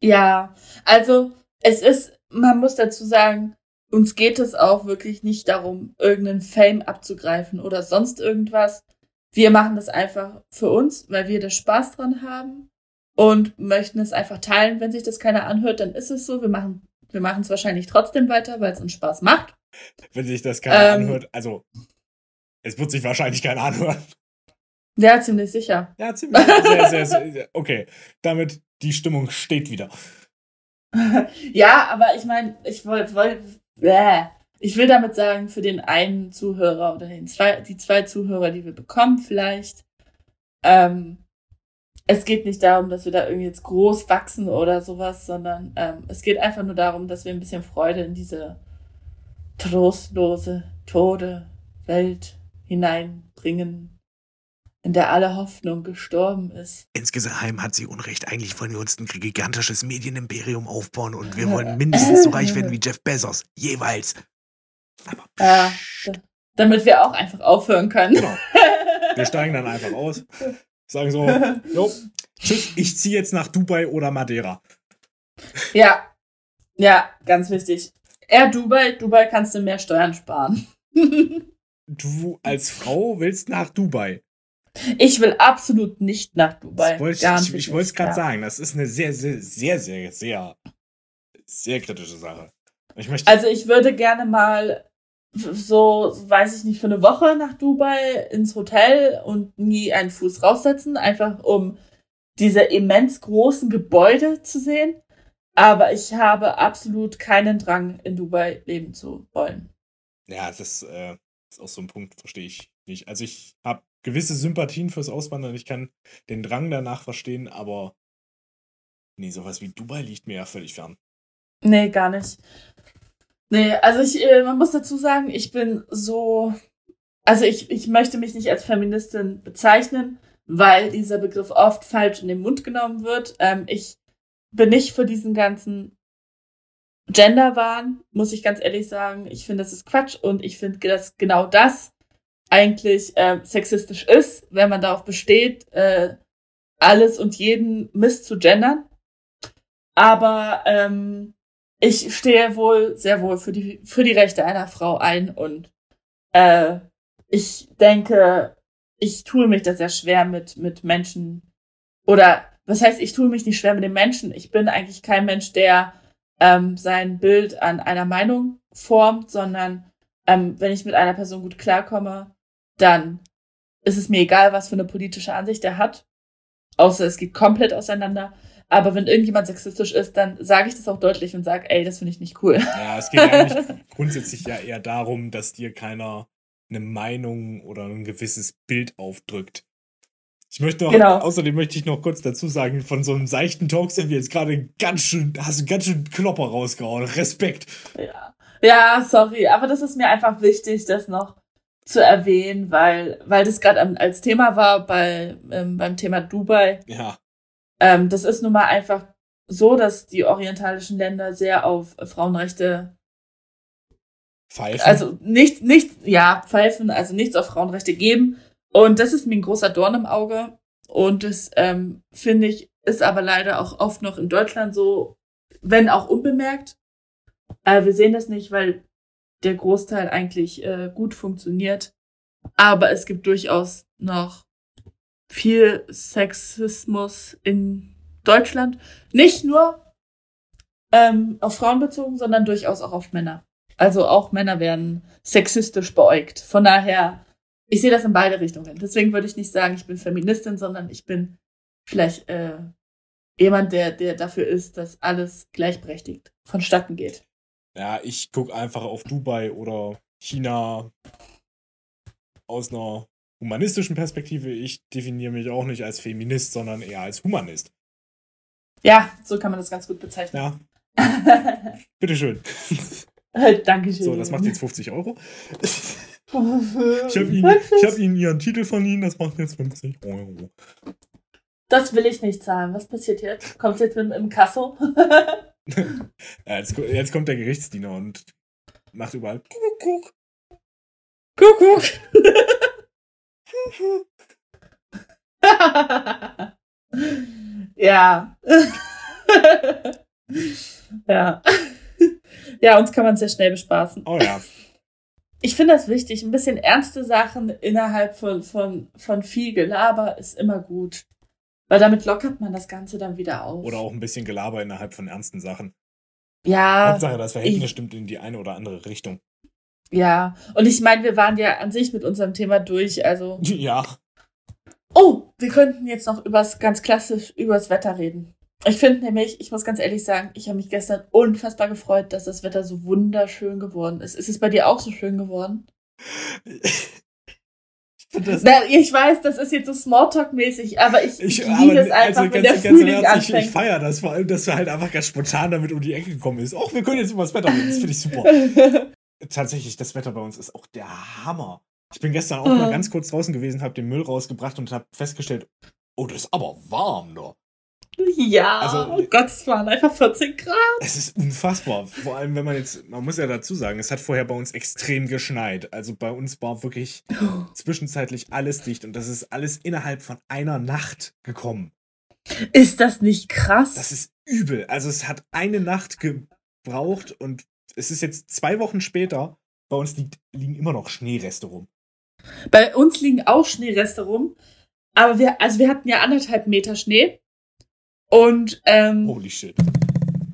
Ja, also es ist, man muss dazu sagen, uns geht es auch wirklich nicht darum, irgendeinen Fame abzugreifen oder sonst irgendwas. Wir machen das einfach für uns, weil wir da Spaß dran haben und möchten es einfach teilen. Wenn sich das keiner anhört, dann ist es so. Wir machen wir machen es wahrscheinlich trotzdem weiter, weil es uns Spaß macht. Wenn sich das keiner ähm, anhört, also es wird sich wahrscheinlich keiner anhören. Ja, ziemlich sicher. Ja, ziemlich sehr, sehr, sehr. Okay, damit die Stimmung steht wieder. ja, aber ich meine, ich wollte, wollt, ich will damit sagen, für den einen Zuhörer oder den zwei, die zwei Zuhörer, die wir bekommen, vielleicht, ähm, es geht nicht darum, dass wir da irgendwie jetzt groß wachsen oder sowas, sondern ähm, es geht einfach nur darum, dass wir ein bisschen Freude in diese trostlose, tode Welt hineinbringen in der alle Hoffnung gestorben ist. Insgeheim hat sie Unrecht. Eigentlich wollen wir uns ein gigantisches Medienimperium aufbauen und wir wollen mindestens so reich werden wie Jeff Bezos. Jeweils. Aber ja, damit wir auch einfach aufhören können. Genau. Wir steigen dann einfach aus. Sagen so, jo, tschüss, ich ziehe jetzt nach Dubai oder Madeira. Ja, ja, ganz wichtig. Er Dubai, Dubai kannst du mehr Steuern sparen. du als Frau willst nach Dubai. Ich will absolut nicht nach Dubai. Wollte ich, ich, wollte es gerade sagen. Das ist eine sehr, sehr, sehr, sehr, sehr, sehr kritische Sache. Ich möchte also ich würde gerne mal so, weiß ich nicht, für eine Woche nach Dubai ins Hotel und nie einen Fuß raussetzen, einfach um diese immens großen Gebäude zu sehen. Aber ich habe absolut keinen Drang, in Dubai leben zu wollen. Ja, das äh, ist auch so ein Punkt, verstehe ich nicht. Also ich habe gewisse Sympathien fürs Auswandern. Ich kann den Drang danach verstehen, aber nee, sowas wie Dubai liegt mir ja völlig fern. Nee, gar nicht. Nee, also ich, äh, man muss dazu sagen, ich bin so, also ich, ich möchte mich nicht als Feministin bezeichnen, weil dieser Begriff oft falsch in den Mund genommen wird. Ähm, ich bin nicht für diesen ganzen Genderwahn, muss ich ganz ehrlich sagen. Ich finde, das ist Quatsch und ich finde, dass genau das eigentlich äh, sexistisch ist, wenn man darauf besteht, äh, alles und jeden Mist zu gendern. Aber ähm, ich stehe wohl sehr wohl für die für die Rechte einer Frau ein und äh, ich denke, ich tue mich da sehr schwer mit mit Menschen oder was heißt, ich tue mich nicht schwer mit den Menschen. Ich bin eigentlich kein Mensch, der ähm, sein Bild an einer Meinung formt, sondern ähm, wenn ich mit einer Person gut klarkomme, dann ist es mir egal, was für eine politische Ansicht er hat. Außer es geht komplett auseinander. Aber wenn irgendjemand sexistisch ist, dann sage ich das auch deutlich und sage, ey, das finde ich nicht cool. Ja, es geht ja eigentlich grundsätzlich ja eher darum, dass dir keiner eine Meinung oder ein gewisses Bild aufdrückt. Ich möchte noch, genau. außerdem möchte ich noch kurz dazu sagen, von so einem seichten Talk sind wir jetzt gerade ganz schön, hast du ganz schön Klopper rausgehauen. Respekt. Ja. Ja, sorry, aber das ist mir einfach wichtig, das noch zu erwähnen, weil, weil das gerade als Thema war bei, ähm, beim Thema Dubai. Ja. Ähm, das ist nun mal einfach so, dass die orientalischen Länder sehr auf Frauenrechte pfeifen. Also nichts, nichts, ja, pfeifen, also nichts auf Frauenrechte geben. Und das ist mir ein großer Dorn im Auge. Und das ähm, finde ich, ist aber leider auch oft noch in Deutschland so, wenn auch unbemerkt. Äh, wir sehen das nicht, weil der Großteil eigentlich äh, gut funktioniert. Aber es gibt durchaus noch viel Sexismus in Deutschland. Nicht nur ähm, auf Frauen bezogen, sondern durchaus auch auf Männer. Also auch Männer werden sexistisch beäugt. Von daher, ich sehe das in beide Richtungen. Deswegen würde ich nicht sagen, ich bin Feministin, sondern ich bin vielleicht äh, jemand, der, der dafür ist, dass alles gleichberechtigt vonstatten geht. Ja, ich gucke einfach auf Dubai oder China aus einer humanistischen Perspektive. Ich definiere mich auch nicht als Feminist, sondern eher als Humanist. Ja, so kann man das ganz gut bezeichnen. Ja. Bitteschön. Dankeschön. So, das macht jetzt 50 Euro. Ich habe Ihnen, hab Ihnen Ihren Titel verliehen, das macht jetzt 50 Euro. Das will ich nicht zahlen. Was passiert jetzt? Kommt jetzt mit im Kasso? jetzt, jetzt, kommt der Gerichtsdiener und macht überall Kuckuck. Kuckuck. ja. ja. Ja, uns kann man sehr schnell bespaßen. Oh ja. Ich finde das wichtig. Ein bisschen ernste Sachen innerhalb von, von, von viel Gelaber ist immer gut. Weil damit lockert man das Ganze dann wieder auf. Oder auch ein bisschen Gelaber innerhalb von ernsten Sachen. Ja. Hauptsache, das Verhältnis ich, stimmt in die eine oder andere Richtung. Ja, und ich meine, wir waren ja an sich mit unserem Thema durch, also. Ja. Oh, wir könnten jetzt noch übers ganz klassisch übers Wetter reden. Ich finde nämlich, ich muss ganz ehrlich sagen, ich habe mich gestern unfassbar gefreut, dass das Wetter so wunderschön geworden ist. Ist es bei dir auch so schön geworden? Das, Na, ich weiß, das ist jetzt so Smalltalk-mäßig, aber ich, ich liebe es einfach, also wenn der Frühling ganz anfängt. Ich, ich feiere das, vor allem, dass du halt einfach ganz spontan damit um die Ecke gekommen bist. Och, wir können jetzt über das Wetter reden, das finde ich super. Tatsächlich, das Wetter bei uns ist auch der Hammer. Ich bin gestern auch mal ganz kurz draußen gewesen, habe den Müll rausgebracht und habe festgestellt, oh, das ist aber warm da. Ja, also, oh Gott, es waren einfach 14 Grad. Es ist unfassbar. Vor allem, wenn man jetzt, man muss ja dazu sagen, es hat vorher bei uns extrem geschneit. Also bei uns war wirklich oh. zwischenzeitlich alles dicht und das ist alles innerhalb von einer Nacht gekommen. Ist das nicht krass? Das ist übel. Also es hat eine Nacht gebraucht und es ist jetzt zwei Wochen später. Bei uns liegt, liegen immer noch Schneereste rum. Bei uns liegen auch Schneereste rum. Aber wir, also wir hatten ja anderthalb Meter Schnee. Und ähm, Holy shit.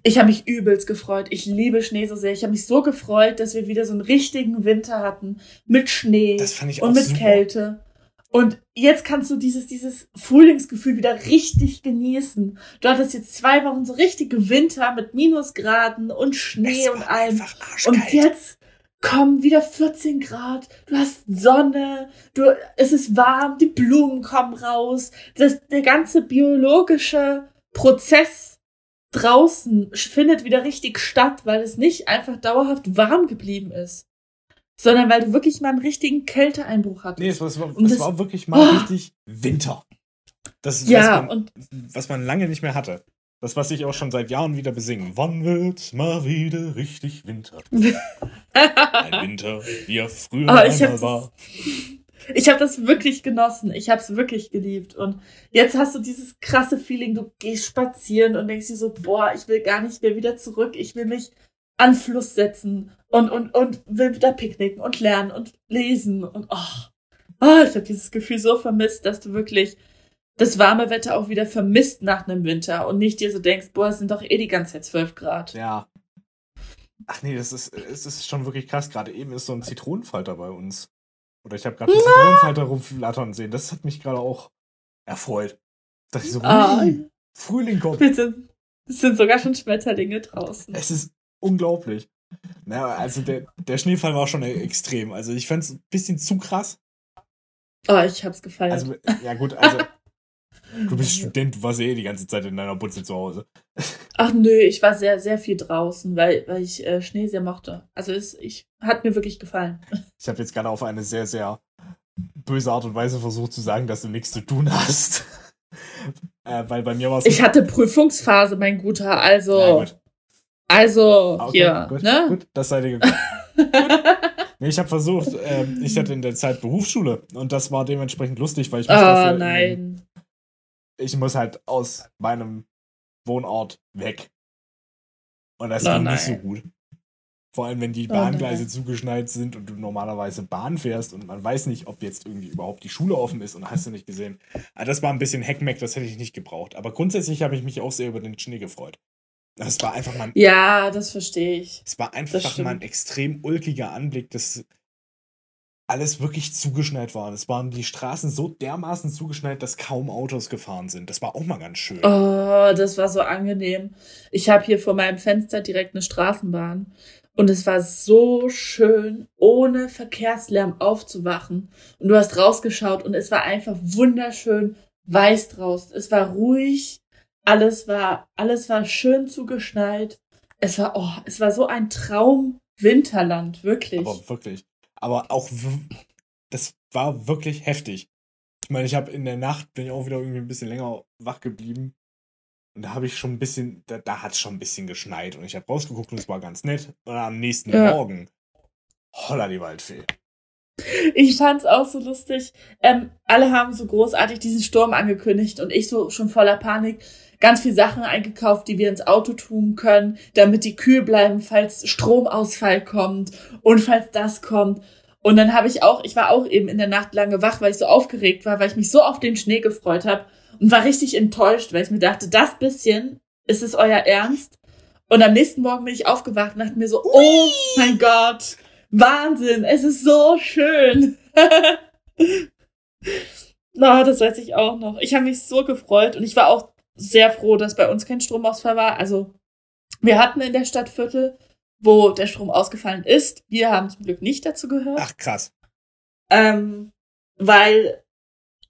Ich habe mich übelst gefreut. Ich liebe Schnee so sehr. Ich habe mich so gefreut, dass wir wieder so einen richtigen Winter hatten mit Schnee und mit super. Kälte. Und jetzt kannst du dieses, dieses Frühlingsgefühl wieder richtig genießen. Du hattest jetzt zwei Wochen so richtige Winter mit Minusgraden und Schnee und allem. Und jetzt kommen wieder 14 Grad, du hast Sonne, du, es ist warm, die Blumen kommen raus, das, der ganze biologische Prozess draußen findet wieder richtig statt, weil es nicht einfach dauerhaft warm geblieben ist, sondern weil du wirklich mal einen richtigen Kälteeinbruch hattest. Nee, es war, es war, es war wirklich mal oh. richtig Winter. Das ist, ja, was, man, und, was man lange nicht mehr hatte. Das, was ich auch schon seit Jahren wieder besinge. Wann wird's mal wieder richtig Winter? Ein Winter, wie er früher Aber ich einmal war. Ich habe das wirklich genossen. Ich habe es wirklich geliebt. Und jetzt hast du dieses krasse Feeling, du gehst spazieren und denkst dir so, boah, ich will gar nicht mehr wieder zurück. Ich will mich an Fluss setzen und, und, und will wieder picknicken und lernen und lesen. Und oh, oh ich habe dieses Gefühl so vermisst, dass du wirklich das warme Wetter auch wieder vermisst nach einem Winter und nicht dir so denkst, boah, es sind doch eh die ganze Zeit 12 Grad. Ja. Ach nee, das ist, es ist schon wirklich krass. Gerade eben ist so ein Zitronenfalter bei uns. Oder ich habe gerade einen Zitronenfalter rumflattern sehen. Das hat mich gerade auch erfreut. Dass ich so, Ah. Frühling kommt. Es sind, es sind sogar schon Schmetterlinge draußen. Es ist unglaublich. Naja, also der, der Schneefall war schon extrem. Also ich fand es ein bisschen zu krass. Oh, ich hab's gefeiert. Also, ja gut, also du bist Student, du warst ja eh die ganze Zeit in deiner Butze zu Hause. Ach nö, ich war sehr, sehr viel draußen, weil, weil ich äh, Schnee sehr mochte. Also es ich, hat mir wirklich gefallen. Ich habe jetzt gerade auf eine sehr, sehr böse Art und Weise versucht zu sagen, dass du nichts zu tun hast. äh, weil bei mir war es. Ich hatte Prüfungsphase, mein Guter. Also, Ja, gut. Also Ah, Okay, hier, gut, ne? gut, das seid ihr gekommen. Nee, ich habe versucht, ähm, ich hatte in der Zeit Berufsschule und das war dementsprechend lustig, weil ich muss Oh dafür in- nein. ich muss halt aus meinem Wohnort weg. Und das Oh ging nicht so nein. gut. Vor allem, wenn die Oh Bahngleise nein. zugeschneit sind und du normalerweise Bahn fährst und man weiß nicht, ob jetzt irgendwie überhaupt die Schule offen ist und hast du nicht gesehen. Ah, das war ein bisschen Heckmeck, das hätte ich nicht gebraucht. Aber grundsätzlich habe ich mich auch sehr über den Schnee gefreut. Es war einfach mal, Ja, das verstehe ich. es war Das einfach mal ein extrem ulkiger Anblick, dass alles wirklich zugeschneit war. Es waren die Straßen so dermaßen zugeschneit, dass kaum Autos gefahren sind. Das war auch mal ganz schön. Oh, das war so angenehm. Ich habe hier vor meinem Fenster direkt eine Straßenbahn. Und es war so schön, ohne Verkehrslärm aufzuwachen. Und du hast rausgeschaut und es war einfach wunderschön weiß draußen. Es war ruhig. Alles war, alles war schön zugeschneit. Es war, oh, es war so ein Traum Winterland, wirklich. Aber wirklich. Aber auch, das war wirklich heftig. Ich meine, ich habe in der Nacht, bin ich auch wieder irgendwie ein bisschen länger wach geblieben. Und da habe ich schon ein bisschen, da, da hat es schon ein bisschen geschneit. Und ich habe rausgeguckt und es war ganz nett. Und am nächsten Ja. Morgen, holla die Waldfee. Ich fand's auch so lustig. Ähm, alle haben so großartig diesen Sturm angekündigt und ich so schon voller Panik ganz viel Sachen eingekauft, die wir ins Auto tun können, damit die kühl bleiben, falls Stromausfall kommt und falls das kommt. Und dann habe ich auch, ich war auch eben in der Nacht lange wach, weil ich so aufgeregt war, weil ich mich so auf den Schnee gefreut habe und war richtig enttäuscht, weil ich mir dachte, das bisschen, ist es euer Ernst? Und am nächsten Morgen bin ich aufgewacht und dachte mir so, oh mein Gott, Wahnsinn, es ist so schön. Na, das weiß ich auch noch. Ich habe mich so gefreut und ich war auch sehr froh, dass bei uns kein Stromausfall war. Also, wir hatten in der Stadt Viertel, wo der Strom ausgefallen ist. Wir haben zum Glück nicht dazu gehört. Ach, krass. Ähm, weil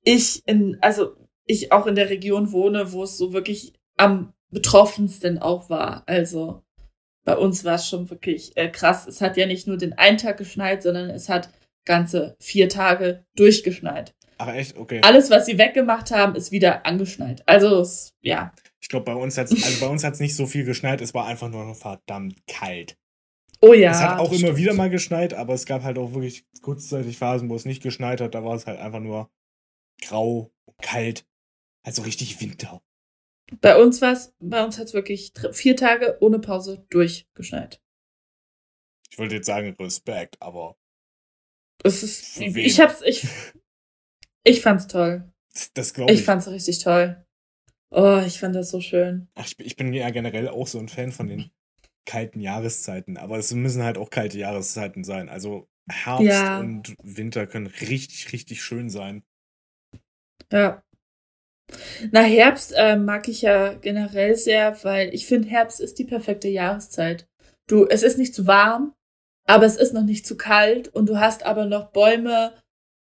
ich in, also ich auch in der Region wohne, wo es so wirklich am betroffensten auch war. Also bei uns war es schon wirklich äh, krass. Es hat ja nicht nur den einen Tag geschneit, sondern es hat ganze vier Tage durchgeschneit. Ach, echt? Okay. Alles, was sie weggemacht haben, ist wieder angeschneit. Also es, ja. Ich glaube, bei uns hat es also bei uns hat's nicht so viel geschneit. Es war einfach nur verdammt kalt. Oh ja. es hat auch immer stimmt. wieder mal geschneit, aber es gab halt auch wirklich kurzzeitig Phasen, wo es nicht geschneit hat. Da war es halt einfach nur grau, kalt. Also richtig Winter. Bei uns war es, bei uns hat es wirklich vier Tage ohne Pause durchgeschneit. Ich wollte jetzt sagen Respekt, aber Es ist, wen? ich hab's, ich, ich fand's toll. das, das glaube ich. Ich fand's richtig toll. Oh, ich fand das so schön. Ach, ich, bin- ich bin ja generell auch so ein Fan von den kalten Jahreszeiten, aber es müssen halt auch kalte Jahreszeiten sein. Also Herbst Ja. und Winter können richtig, richtig schön sein. Ja. Na, Herbst äh, mag ich ja generell sehr, weil ich finde, Herbst ist die perfekte Jahreszeit. Du, es ist nicht zu warm, aber es ist noch nicht zu kalt und du hast aber noch Bäume,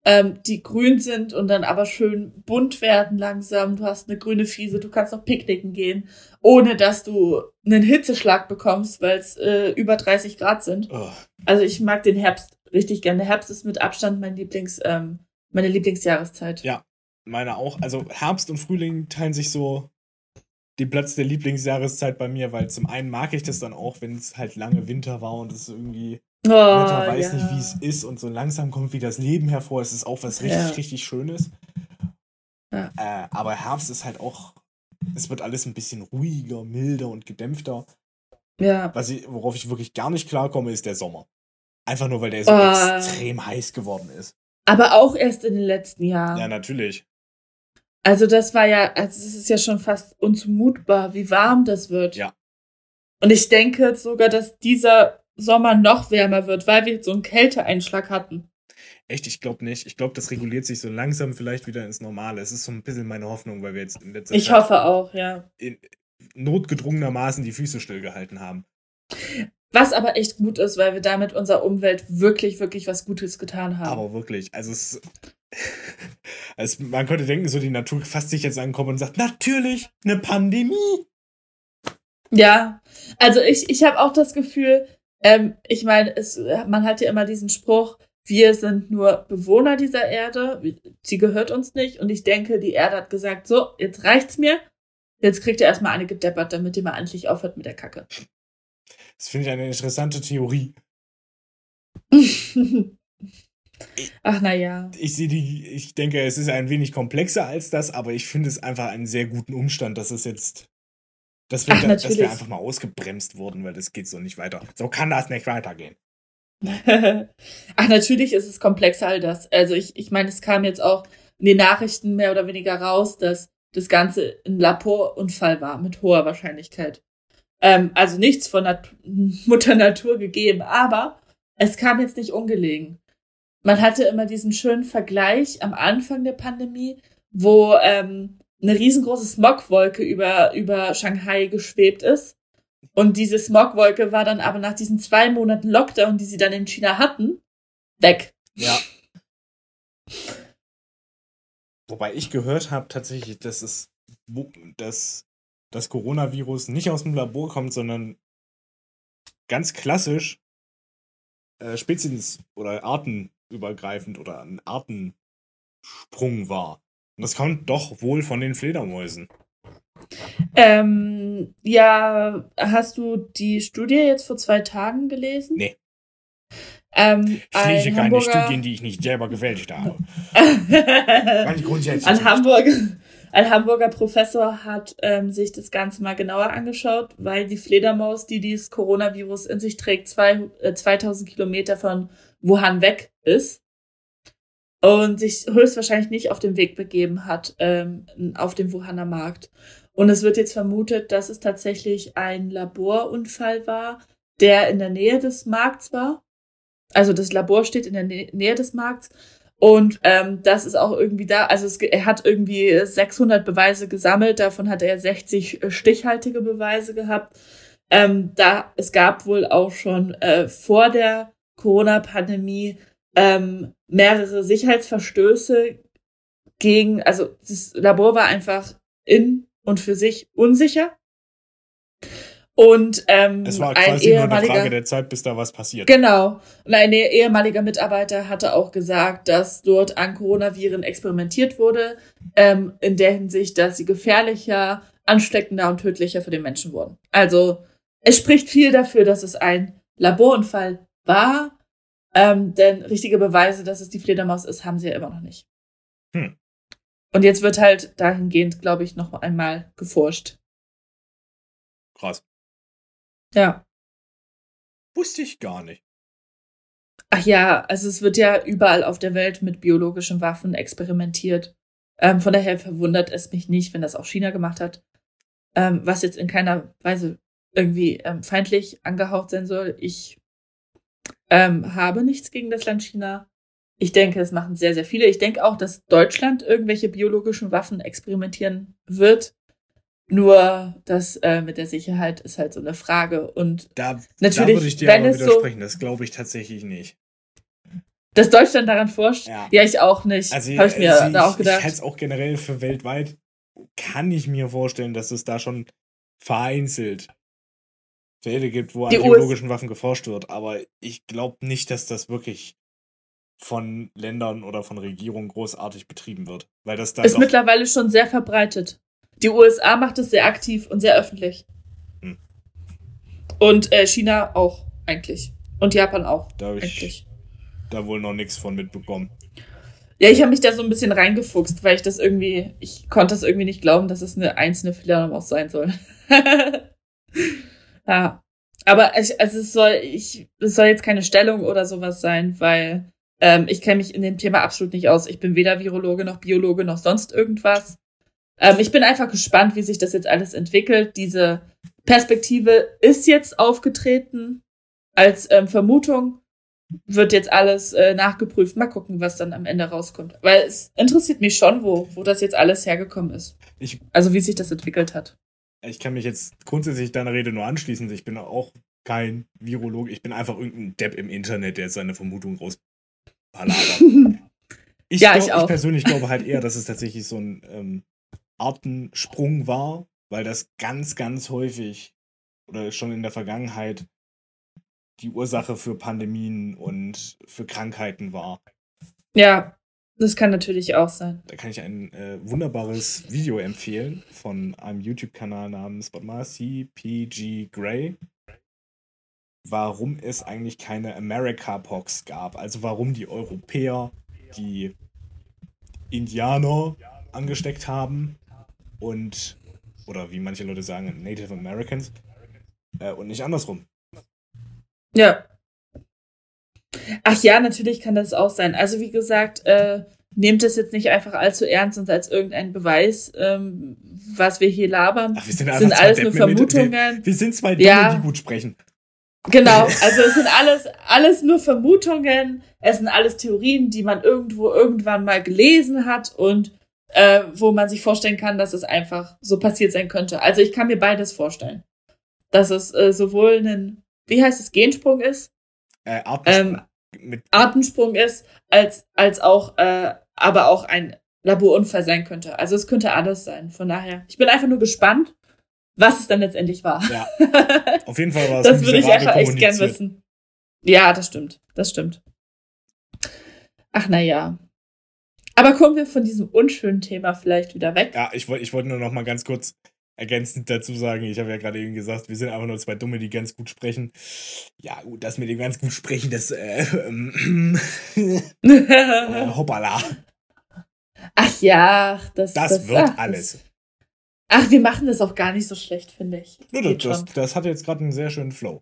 ähm, die grün sind und dann aber schön bunt werden langsam. Du hast eine grüne Fiese, du kannst noch picknicken gehen, ohne dass du einen Hitzeschlag bekommst, weil es äh, über 30 Grad sind. Oh, Also ich mag den Herbst richtig gerne. Der Herbst ist mit Abstand mein Lieblings, ähm, meine Lieblingsjahreszeit. Ja. meine auch. Also Herbst und Frühling teilen sich so den Platz der Lieblingsjahreszeit bei mir, weil zum einen mag ich das dann auch, wenn es halt lange Winter war und es irgendwie Oh, Wetter weiß ja. nicht, wie es ist und so langsam kommt wie das Leben hervor. Es ist auch was richtig, Ja. richtig Schönes. Ja. Äh, aber Herbst ist halt auch, es wird alles ein bisschen ruhiger, milder und gedämpfter. Ja. Was ich, worauf ich wirklich gar nicht klarkomme, ist der Sommer. Einfach nur, weil der so Oh. extrem heiß geworden ist. Aber auch erst in den letzten Jahren. Ja, natürlich. Also das war ja, also es ist ja schon fast unzumutbar, wie warm das wird. Ja. Und ich denke sogar, dass dieser Sommer noch wärmer wird, weil wir so einen Kälteeinschlag hatten. Echt, ich glaube nicht. Ich glaube, das reguliert sich so langsam vielleicht wieder ins Normale. Es ist so ein bisschen meine Hoffnung, weil wir jetzt in letzter Ich Zeit hoffe auch, ja. in, notgedrungenermaßen die Füße stillgehalten haben. Was aber echt gut ist, weil wir damit unserer Umwelt wirklich, wirklich was Gutes getan haben. Aber wirklich, also es, also man könnte denken, so die Natur fasst sich jetzt an den Kopf und sagt, natürlich, eine Pandemie. Ja, also ich, ich habe auch das Gefühl, ähm, ich meine, es, man hat ja immer diesen Spruch, wir sind nur Bewohner dieser Erde, sie gehört uns nicht. Und ich denke, die Erde hat gesagt, so, jetzt reicht's mir. Jetzt kriegt ihr erstmal eine gedeppert, damit ihr mal endlich aufhört mit der Kacke. Das finde ich eine interessante Theorie. Ach naja. Ich sehe die, ich denke, es ist ein wenig komplexer als das, aber ich finde es einfach einen sehr guten Umstand, dass es jetzt, dass wir, Ach, da, dass wir einfach mal ausgebremst wurden, weil das geht so nicht weiter. So kann das nicht weitergehen. Ach, natürlich ist es komplexer all das. Also ich, ich meine, es kam jetzt auch in den Nachrichten mehr oder weniger raus, dass das Ganze ein Laborunfall war, mit hoher Wahrscheinlichkeit. Ähm, also nichts von Nat Mutter Natur gegeben, aber es kam jetzt nicht ungelegen. Man hatte immer diesen schönen Vergleich am Anfang der Pandemie, wo ähm, eine riesengroße Smogwolke über, über Shanghai geschwebt ist. Und diese Smogwolke war dann aber nach diesen zwei Monaten Lockdown, die sie dann in China hatten, weg. Ja. Wobei ich gehört habe tatsächlich, dass es dass das Coronavirus nicht aus dem Labor kommt, sondern ganz klassisch äh, spezies- oder artenübergreifend oder ein Artensprung war. Und das kommt doch wohl von den Fledermäusen. Ähm, ja, hast du die Studie jetzt vor zwei Tagen gelesen? Nee. Ähm, Ich lese ein keine Hamburger, Studien, die ich nicht selber gefälscht habe. Grundsätzlich. ein, Hamburg, ein Hamburger Professor hat ähm, sich das Ganze mal genauer angeschaut, weil die Fledermaus, die dieses Coronavirus in sich trägt, zwei, äh, 2000 Kilometer von Wuhan weg ist und sich höchstwahrscheinlich nicht auf den Weg begeben hat ähm, auf dem Wuhaner Markt. Und es wird jetzt vermutet, dass es tatsächlich ein Laborunfall war, der in der Nähe des Markts war. Also das Labor steht in der Nä Nähe des Markts. Und ähm, das ist auch irgendwie da. Also es, er hat irgendwie 600 Beweise gesammelt. Davon hat er 60 stichhaltige Beweise gehabt. Ähm, da es gab wohl auch schon äh, vor der Corona-Pandemie ähm, mehrere Sicherheitsverstöße gegen. Also das Labor war einfach in und für sich unsicher. Und ähm, Es war ein quasi nur eine ehemaliger Frage der Zeit, bis da was passiert. Genau. Und ein ehemaliger Mitarbeiter hatte auch gesagt, dass dort an Coronaviren experimentiert wurde, ähm, in der Hinsicht, dass sie gefährlicher, ansteckender und tödlicher für den Menschen wurden. Also es spricht viel dafür, dass es ein Laborunfall war, ähm, denn richtige Beweise, dass es die Fledermaus ist, haben sie ja immer noch nicht. Hm. Und jetzt wird halt dahingehend, glaube ich, noch einmal geforscht. Krass. Ja. Wusste ich gar nicht. Ach ja, also es wird ja überall auf der Welt mit biologischen Waffen experimentiert. Ähm, von daher verwundert es mich nicht, wenn das auch China gemacht hat. Ähm, was jetzt in keiner Weise irgendwie ähm, feindlich angehaucht sein soll. Ich ähm, habe nichts gegen das Land China. Ich denke, es machen sehr, sehr viele. Ich denke auch, dass Deutschland irgendwelche biologischen Waffen experimentieren wird. Nur das äh, mit der Sicherheit ist halt so eine Frage. Und Da, da Natürlich, würde ich dir wenn aber es so- widersprechen. Das glaube ich tatsächlich nicht. dass Deutschland daran forscht, Ja. ja, ich auch nicht. Also, Habe ich mir also da auch ich, gedacht. Ich halte es auch generell für weltweit. Kann ich mir vorstellen, dass es da schon vereinzelt Fälle gibt, wo an Die US biologischen Waffen geforscht wird. Aber ich glaube nicht, dass das wirklich von Ländern oder von Regierungen großartig betrieben wird. Weil das dann ist mittlerweile schon sehr verbreitet. Die USA macht es sehr aktiv und sehr öffentlich. Hm. Und äh, China auch, eigentlich. Und Japan auch. Da habe ich da wohl noch nichts von mitbekommen. Ja, ich habe mich da so ein bisschen reingefuchst, weil ich das irgendwie, ich konnte das irgendwie nicht glauben, dass es eine einzelne Fledermaus sein soll. ja. Aber ich, also es soll, ich, es soll jetzt keine Stellung oder sowas sein, weil ähm, ich kenne mich in dem Thema absolut nicht aus. Ich bin weder Virologe noch Biologe noch sonst irgendwas. Ähm, ich bin einfach gespannt, wie sich das jetzt alles entwickelt. Diese Perspektive ist jetzt aufgetreten als ähm, Vermutung wird jetzt alles äh, nachgeprüft. Mal gucken, was dann am Ende rauskommt. Weil es interessiert mich schon, wo, wo das jetzt alles hergekommen ist. Ich, also wie sich das entwickelt hat. Ich kann mich jetzt grundsätzlich deiner Rede nur anschließen. Ich bin auch kein Virologe. Ich bin einfach irgendein Depp im Internet, der seine Vermutung rauspalabert. ich, ja, glaub, ich, ich, persönlich glaube halt eher, dass es tatsächlich so ein ähm, Artensprung war, weil das ganz, ganz häufig oder schon in der Vergangenheit die Ursache für Pandemien und für Krankheiten war. Ja, das kann natürlich auch sein. Da kann ich ein äh, wunderbares Video empfehlen von einem YouTube-Kanal namens CPG Grey, warum es eigentlich keine America-Pox gab. Also warum die Europäer die Indianer angesteckt haben und, oder wie manche Leute sagen, Native Americans äh, und nicht andersrum. Ja. Ach ja, natürlich kann das auch sein. Also wie gesagt, äh, nehmt es jetzt nicht einfach allzu ernst und als irgendein Beweis, ähm, was wir hier labern. Ach, wir sind, sind alles nur Vermutungen. Wir, wir, sind zwei Dumme, ja. die gut sprechen. Genau, also es sind alles, alles nur Vermutungen, es sind alles Theorien, die man irgendwo irgendwann mal gelesen hat und äh, wo man sich vorstellen kann, dass es einfach so passiert sein könnte. Also ich kann mir beides vorstellen. Dass es äh, sowohl einen wie heißt es, Gensprung ist? Äh, Artensprung. Ähm, Artensprung ist, als, als auch, äh, aber auch ein Laborunfall sein könnte. Also es könnte alles sein. Von daher, ich bin einfach nur gespannt, was es dann letztendlich war. Ja. Auf jeden Fall war es Das würde ich einfach echt gern wissen. Ja, das stimmt. Das stimmt. Ach, naja. Aber kommen wir von diesem unschönen Thema vielleicht wieder weg. Ja, ich wollte ich wollte nur noch mal ganz kurz ergänzend dazu sagen, ich habe ja gerade eben gesagt, wir sind einfach nur zwei Dumme, die ganz gut sprechen. Ja, gut, das mit dem ganz gut sprechen, das äh, ähm, äh, hoppala. Ach ja, das, das, das wird ach, alles. Ach, wir machen das auch gar nicht so schlecht, finde ich. Das, das, das, hat jetzt gerade einen sehr schönen Flow.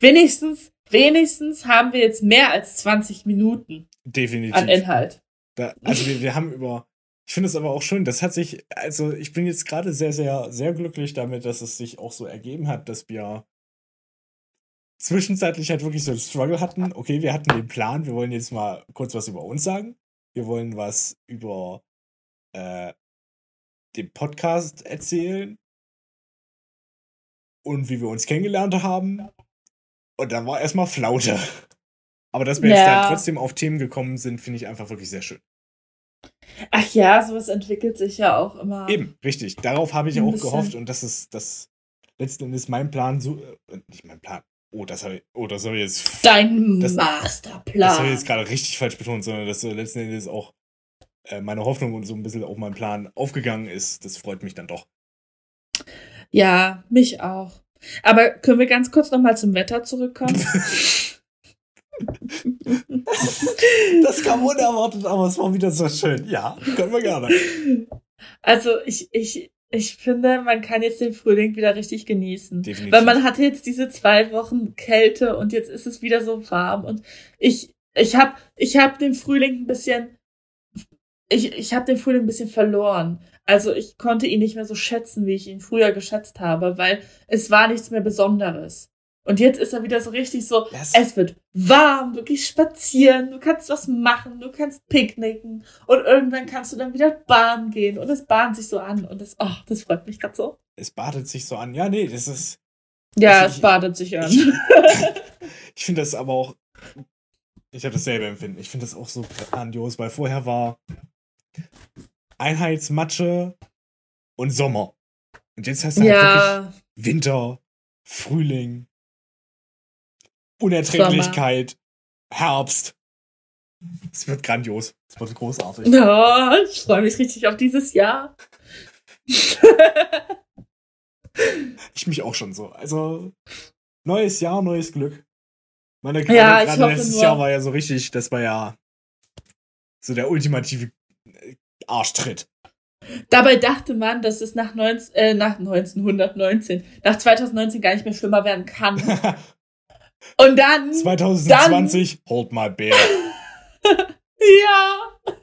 Wenigstens, wenigstens haben wir jetzt mehr als 20 Minuten Definitiv. an Inhalt. Da, also wir, wir haben über ich finde es aber auch schön, das hat sich, also ich bin jetzt gerade sehr, sehr, sehr glücklich damit, dass es sich auch so ergeben hat, dass wir zwischenzeitlich halt wirklich so einen Struggle hatten. Okay, wir hatten den Plan, wir wollen jetzt mal kurz was über uns sagen. Wir wollen was über äh, den Podcast erzählen und wie wir uns kennengelernt haben. Und dann war erstmal Flaute. Aber dass wir ja. jetzt dann trotzdem auf Themen gekommen sind, finde ich einfach wirklich sehr schön. Ach ja, sowas entwickelt sich ja auch immer. Eben, richtig. Darauf habe ich auch gehofft und das ist das letzten Endes mein Plan, so, äh, nicht mein Plan. Oh, das habe ich, oh, das habe ich jetzt. Dein das, Masterplan. Das habe ich jetzt gerade richtig falsch betont, sondern dass so letzten Endes auch äh, meine Hoffnung und so ein bisschen auch mein Plan aufgegangen ist. Das freut mich dann doch. Ja, mich auch. Aber können wir ganz kurz nochmal zum Wetter zurückkommen? das kam unerwartet, aber es war wieder so schön. Ja, können wir gerne. Also ich, ich, ich finde, man kann jetzt den Frühling wieder richtig genießen. Definitiv. Weil man hatte jetzt diese zwei Wochen Kälte und jetzt ist es wieder so warm und ich, ich hab, ich hab den Frühling ein bisschen, ich, ich hab den Frühling ein bisschen verloren. Also ich konnte ihn nicht mehr so schätzen, wie ich ihn früher geschätzt habe, weil es war nichts mehr Besonderes. Und jetzt ist er wieder so richtig so, yes. es wird warm, du gehst spazieren, du kannst was machen, du kannst picknicken und irgendwann kannst du dann wieder baden gehen und es bahnt sich so an und das, oh, das freut mich gerade so. Es badet sich so an. Ja, nee, das ist. Ja, ich, es badet sich an. Ich, ich finde das aber auch. Ich habe dasselbe Empfinden. Ich finde das auch so grandios, weil vorher war Einheitsmatsche und Sommer. Und jetzt hast du halt ja. wirklich Winter, Frühling, Unerträglichkeit, Sommer. Herbst. Es wird grandios. Es wird großartig. Ja, ich freue mich richtig auf dieses Jahr. ich mich auch schon so. Also, neues Jahr, neues Glück. Meine, Ja, ich gerade letztes nur- Jahr war ja so richtig, das war ja so der ultimative äh, Arschtritt. Dabei dachte man, dass es nach, 19, äh, nach 1919, nach 2019 gar nicht mehr schlimmer werden kann. Und dann, 2020, hold my beer. ja.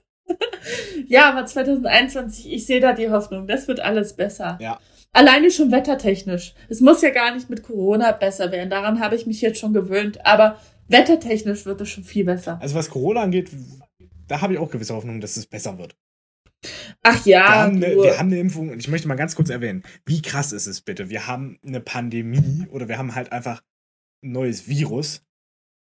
ja, aber 2021, ich sehe da die Hoffnung, das wird alles besser. Ja. Alleine schon wettertechnisch. Es muss ja gar nicht mit Corona besser werden, daran habe ich mich jetzt schon gewöhnt, aber wettertechnisch wird es schon viel besser. Also was Corona angeht, da habe ich auch gewisse Hoffnung, dass es besser wird. Ach Wir, ja, haben eine, wir haben eine Impfung und ich möchte mal ganz kurz erwähnen, wie krass ist es bitte? Wir haben eine Pandemie oder wir haben halt einfach ein neues Virus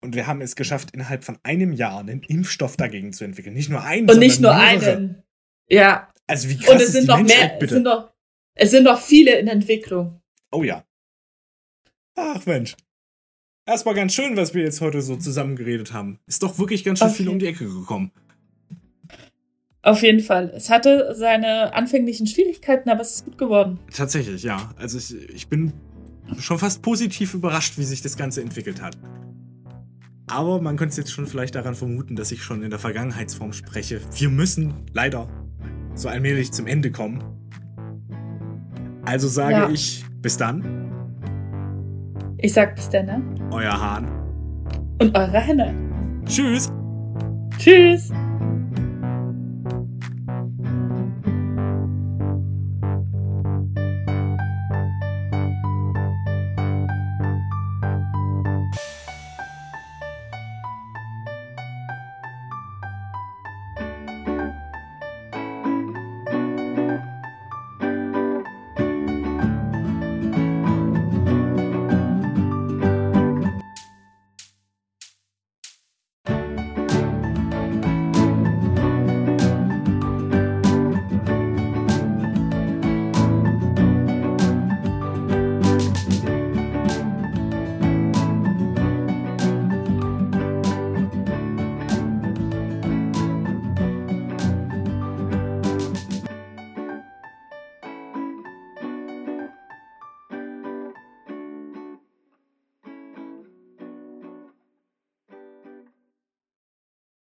und wir haben es geschafft, innerhalb von einem Jahr einen Impfstoff dagegen zu entwickeln. Nicht nur einen, und nicht nur mehrere. einen. Ja, Also wie krass und es ist sind die noch Menschheit, mehr, es bitte? sind noch, es sind noch viele in Entwicklung. Oh ja. Ach Mensch. Erstmal ganz schön, was wir jetzt heute so zusammen geredet haben. Ist doch wirklich ganz schön Auf viel um die Ecke gekommen. Auf jeden Fall. Es hatte seine anfänglichen Schwierigkeiten, aber es ist gut geworden. Tatsächlich, ja. Also ich, ich bin schon fast positiv überrascht, wie sich das Ganze entwickelt hat. Aber man könnte es jetzt schon vielleicht daran vermuten, dass ich schon in der Vergangenheitsform spreche. Wir müssen leider so allmählich zum Ende kommen. Also sage Ja. ich, bis dann, Ich sag bis dann, ne? euer Hahn. Und eure Henne. Tschüss! Tschüss!